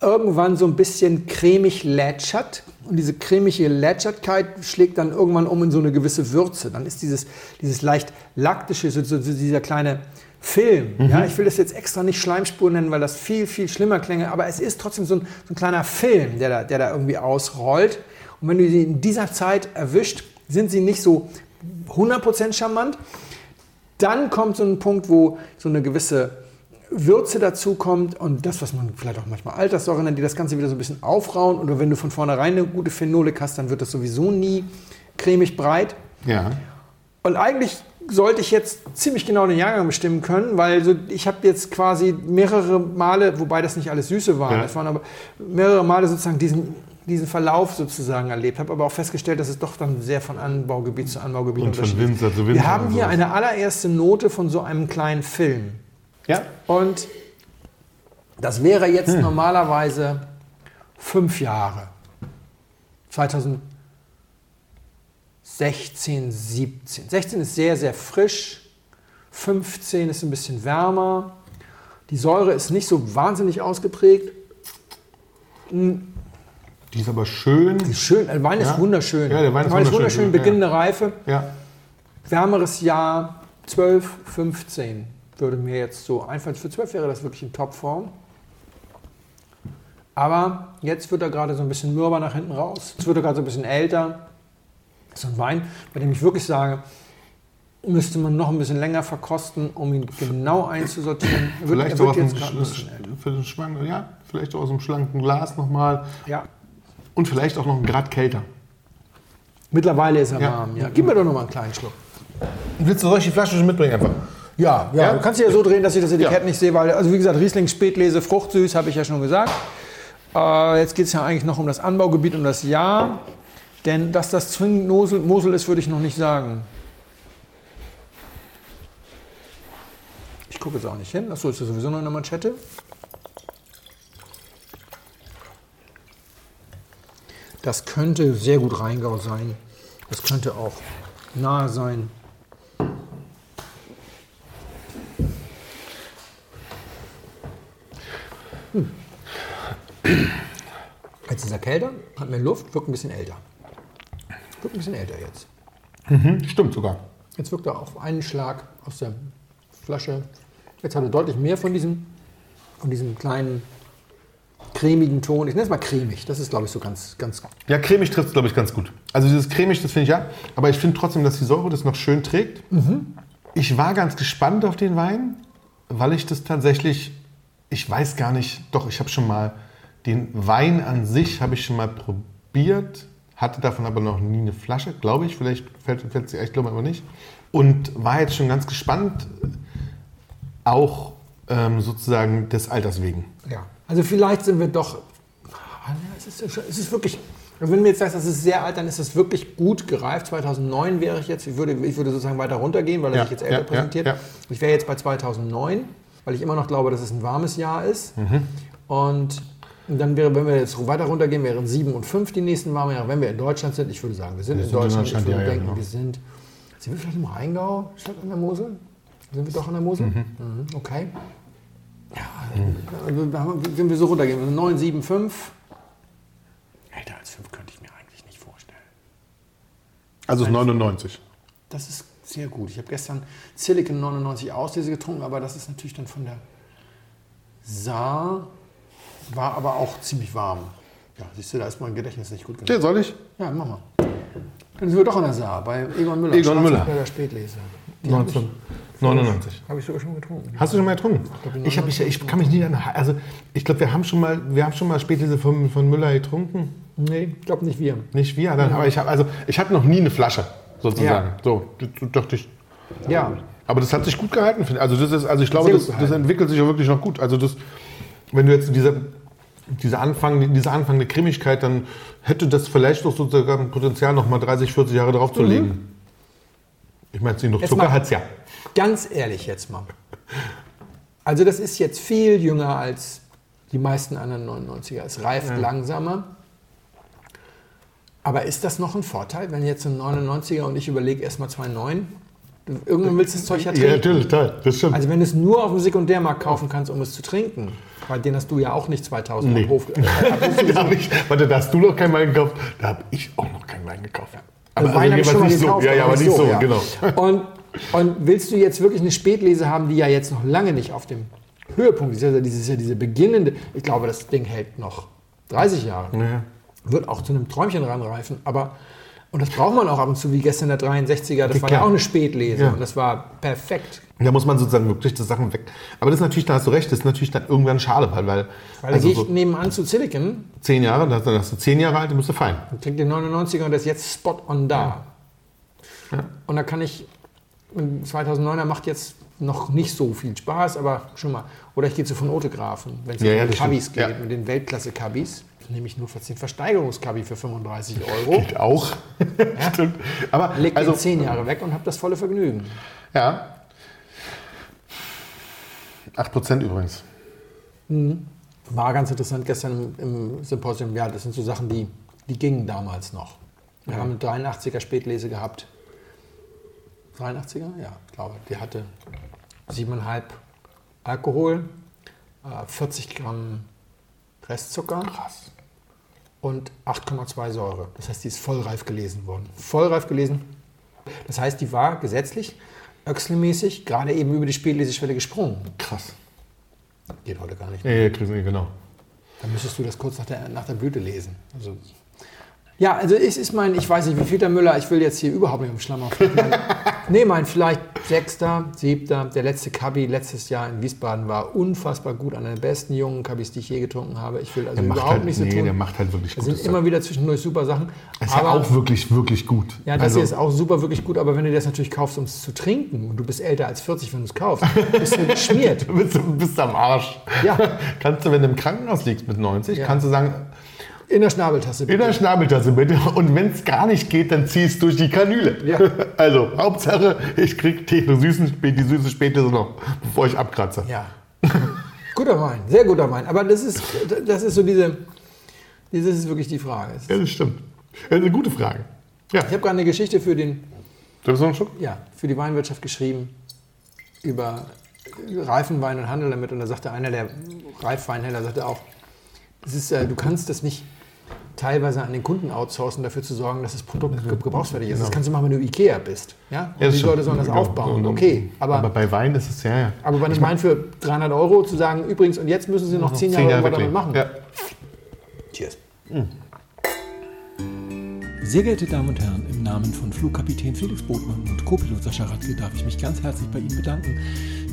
irgendwann so ein bisschen cremig lätschert. Und diese cremige Lätschertkeit schlägt dann irgendwann um in so eine gewisse Würze. Dann ist dieses, dieses leicht laktische, so, so, dieser kleine Film. Ja, ich will das jetzt extra nicht Schleimspur nennen, weil das viel, viel schlimmer klänge. Aber es ist trotzdem so ein, so ein kleiner Film, der da, der da irgendwie ausrollt. Und wenn du sie in dieser Zeit erwischt, sind sie nicht so 100% charmant. Dann kommt so ein Punkt, wo so eine gewisse Würze dazu kommt und das, was man vielleicht auch manchmal Alterssäure nennt, die das Ganze wieder so ein bisschen aufrauen. Oder wenn du von vornherein eine gute Phenolik hast, dann wird das sowieso nie cremig breit. ja. Und eigentlich sollte ich jetzt ziemlich genau den Jahrgang bestimmen können, weil so, ich habe jetzt quasi mehrere Male, wobei das nicht alles Süße waren, Ja. das waren aber mehrere Male sozusagen diesen, diesen Verlauf sozusagen erlebt, habe aber auch festgestellt, dass es doch dann sehr von Anbaugebiet zu Anbaugebiet Und unterschiedlich ist. Winzer zu Winzer. Wir haben hier eine allererste Note von so einem kleinen Film. Ja. Und das wäre jetzt normalerweise fünf Jahre. 2016, 17. 16 ist sehr, sehr frisch. 15 ist ein bisschen wärmer. Die Säure ist nicht so wahnsinnig ausgeprägt. Die ist aber schön. Die ist schön, der Wein ist Ja. wunderschön. Ja, der Wein ist wunderschön. wunderschön, ja. Beginnende Reife. Ja. Wärmeres Jahr 12, 15 würde mir jetzt so einfallen. Für 12 wäre das wirklich in Topform. Aber jetzt wird er gerade so ein bisschen mürber nach hinten raus. Jetzt wird er gerade so ein bisschen älter. Das ist ein Wein, bei dem ich wirklich sage, müsste man noch ein bisschen länger verkosten, um ihn genau einzusortieren. Er wird, Vielleicht er so wird jetzt gerade für den Schwank, ja, vielleicht auch aus dem schlanken Glas nochmal. Ja. Und vielleicht auch noch einen Grad kälter. Mittlerweile ist er Ja. warm. Ja. Gib mir doch noch mal einen kleinen Schluck. Willst du solche Flasche schon mitbringen einfach? Ja, ja, Ja? du kannst sie ja so drehen, dass ich das Etikett Ja. nicht sehe, weil, also wie gesagt, Riesling Spätlese, fruchtsüß, habe ich ja schon gesagt. Äh, jetzt geht es ja eigentlich noch um das Anbaugebiet, um das Jahr. Denn dass das zwingend Mosel, Mosel ist, würde ich noch nicht sagen. gucke jetzt auch nicht hin. Achso, ist das sowieso noch eine Manschette. Das könnte sehr gut Rheingau sein. Das könnte auch nahe sein. Hm. Jetzt ist er kälter, hat mehr Luft, wirkt ein bisschen älter. Wirkt ein bisschen älter jetzt. Mhm, stimmt sogar. Jetzt wirkt er auf einen Schlag aus der Flasche. Jetzt hat er deutlich mehr von diesem, von diesem kleinen cremigen Ton. Ich nenne es mal cremig. Das ist, glaube ich, so ganz, ganz. Ja, cremig trifft es, glaube ich, ganz gut. Also dieses cremig, das finde ich ja. Aber ich finde trotzdem, dass die Säure das noch schön trägt. Ich war ganz gespannt auf den Wein, weil ich das tatsächlich, ich weiß gar nicht, doch, ich habe schon mal den Wein an sich, habe ich schon mal probiert, hatte davon aber noch nie eine Flasche, glaube ich. Vielleicht fällt, fällt sie, ich glaube aber nicht. Und war jetzt schon ganz gespannt, auch ähm, sozusagen des Alters wegen. Ja. Also vielleicht sind wir doch. Ah, Es ist, es ist wirklich. Also wenn du mir jetzt sagst, das ist sehr alt, dann ist es wirklich gut gereift. 2009 wäre ich jetzt, ich würde, ich würde sozusagen weiter runtergehen, weil er Ja, sich jetzt älter ja, präsentiert. ja. Ich wäre jetzt bei 2009, weil ich immer noch glaube, dass es ein warmes Jahr ist. Mhm. Und dann wäre, wenn wir jetzt weiter runtergehen, wären 7 und 5 die nächsten warmen Jahre. Wenn wir in Deutschland sind, ich würde sagen, wir sind Wir in sind in Deutschland. Deutschland, ich würde ja, ja, denken, genau. wir sind, sind wir vielleicht im Rheingau statt an der Mosel? Sind wir doch an der Mosel? Mhm, okay. Ja, also, wenn wir so runtergehen, also 9, 7, 5. Älter als 5 könnte ich mir eigentlich nicht vorstellen. Also es ist 99. Das ist sehr gut. Ich habe gestern Silicon 99 Auslese getrunken, aber das ist natürlich dann von der Saar, war aber auch ziemlich warm. Ja, siehst du, da ist mein Gedächtnis nicht gut genug. Ja, soll ich? Ja, mach mal. Dann sind wir doch an der Saar, bei Egon Müller. Egon Müller. Der Spätlese. Die hab ich- 1999. Habe ich sogar schon getrunken. Hast du schon mal getrunken? Ich, hab, ich, ich kann mich nicht an. Also, ich glaube, wir haben schon mal, wir haben schon mal Spätlese von, von Müller getrunken. Nee, ich glaube nicht wir. Nicht wir, dann, aber ich habe also, ich hatte noch nie eine Flasche, sozusagen. Ja. So, dachte ich. Ja, Aber das hat sich gut gehalten. finde ich. Also, das ist, also ich glaube, das, das entwickelt sich auch wirklich noch gut. Also, das, wenn du jetzt diese, diese, Anfang, diese anfangende Cremigkeit, dann hätte das vielleicht doch sozusagen Potenzial, noch mal 30, 40 Jahre drauf zu legen. Ich meine, sie noch Jetzt Zucker hat es ja. Ganz ehrlich jetzt mal. Also das ist jetzt viel jünger als die meisten anderen 99er. Es reift langsamer. Aber ist das noch ein Vorteil, wenn jetzt ein 99er und ich überlege erstmal 2,9? Du- Irgendwann willst du das Zeug ja Ja, trinken. natürlich, toll. Das stimmt. Also wenn du es nur auf dem Sekundärmarkt kaufen kannst, um es zu trinken, weil den hast du ja auch nicht 2000 Nee. am Hof. Da ich, warte, da hast du noch keinen Wein gekauft, da habe ich auch noch keinen Wein gekauft. Also Wein habe ich jeweils schon mal nicht gekauft, so. Ja, ja, aber nicht so, ja. genau. Und, und willst du jetzt wirklich eine Spätlese haben, die ja jetzt noch lange nicht auf dem Höhepunkt ist, also dieses, ja diese beginnende, ich glaube, das Ding hält noch 30 Jahre, Ja. Wird auch zu einem Träumchen ranreifen, aber und das braucht man auch ab und zu, wie gestern der 63er, das Ja, war ja auch eine Spätlese Ja. und das war perfekt. Da muss man sozusagen wirklich die Sachen weg. Aber das ist natürlich, da hast du recht, das ist natürlich dann irgendwann schade, weil, weil Weil da also gehe ich so nebenan zu Silicon, zehn Jahre, dann hast du zehn Jahre alt, dann bist du fein. und trinke den 99er und der ist jetzt spot on da. Und da kann ich, ein 2009er macht jetzt noch nicht so viel Spaß, aber schon mal. Oder ich gehe zu von Otegrafen, wenn es Ja, ja, um das Kabis geht, Ja. mit den Weltklasse-Kabis. Nehme ich nur fast den Versteigerungskabi für 35 Euro, Geht auch. Stimmt. Aber leg also, 10 Jahre weg und habe das volle Vergnügen. ja. 8% übrigens. War ganz interessant gestern im, im Symposium. Ja, das sind so Sachen, die, die gingen damals noch. Wir haben eine 83er Spätlese gehabt. 83er? Ja, ich glaube. Die hatte 7,5 Alkohol, äh, 40 Gramm Restzucker Krass. Und 8,2 Säure. Das heißt, die ist vollreif gelesen worden. Vollreif gelesen. Das heißt, die war gesetzlich, öchselmäßig, gerade eben über die Spätleseschwelle gesprungen. Krass. Geht heute gar nicht. Ja, Chris, genau. Dann müsstest du das kurz nach der, nach der Blüte lesen. Also, ja, also es ist mein, ich weiß nicht, wie viel der Müller, ich will jetzt hier überhaupt nicht im Schlamm auf. nee, mein vielleicht sechster, siebter, der letzte Kabi letztes Jahr in Wiesbaden war unfassbar gut, einer der besten jungen Kabis, die ich je getrunken habe. Ich will also Der überhaupt halt, nicht so nee, tun. der macht halt wirklich Es gut. sind immer wieder zwischendurch super Sachen. ist ja auch wirklich, wirklich gut. ja, das also, hier ist auch super, wirklich gut, aber wenn du das natürlich kaufst, um es zu trinken, und du bist älter als 40, wenn du es kaufst, bist du geschmiert. Du bist, bist am Arsch. Ja. kannst du, wenn du im Krankenhaus liegst mit 90, Ja. kannst du sagen, In der Schnabeltasse In der Schnabeltasse bitte. Und wenn es gar nicht geht, dann zieh es durch die Kanüle. Ja. Also, Hauptsache, ich krieg süßen, die süße Späte noch, bevor ich abkratze. Ja. guter Wein, sehr guter Wein. Aber das ist, das ist so diese, das ist wirklich die Frage. Ist- Ja, das stimmt. Das ist eine gute Frage. Ja, Ich habe gerade eine Geschichte für, den, soll ich noch einen Schluck? ja, für die Weinwirtschaft geschrieben über Reifenwein und Handel damit. Und da sagte einer der Reifweinhändler, sagte auch, es ist, äh, du kannst das nicht teilweise an den Kunden outsourcen, dafür zu sorgen, dass das Produkt ge- gebrauchsfertig ist. Das kannst du machen, wenn du Ikea bist. Ja? Und Genau. Ja, die. Leute sollen das Ja, aufbauen. Okay, aber, Aber bei Wein ist es ja, ja. aber bei einem Wein für 300 Euro zu sagen, übrigens, und jetzt müssen sie noch 10 Jahre, irgendwas damit machen. Ja. Cheers. Sehr geehrte Damen und Herren, im Namen von Flugkapitän Felix Botmann und Co-Pilot Sascha Radke darf ich mich ganz herzlich bei Ihnen bedanken,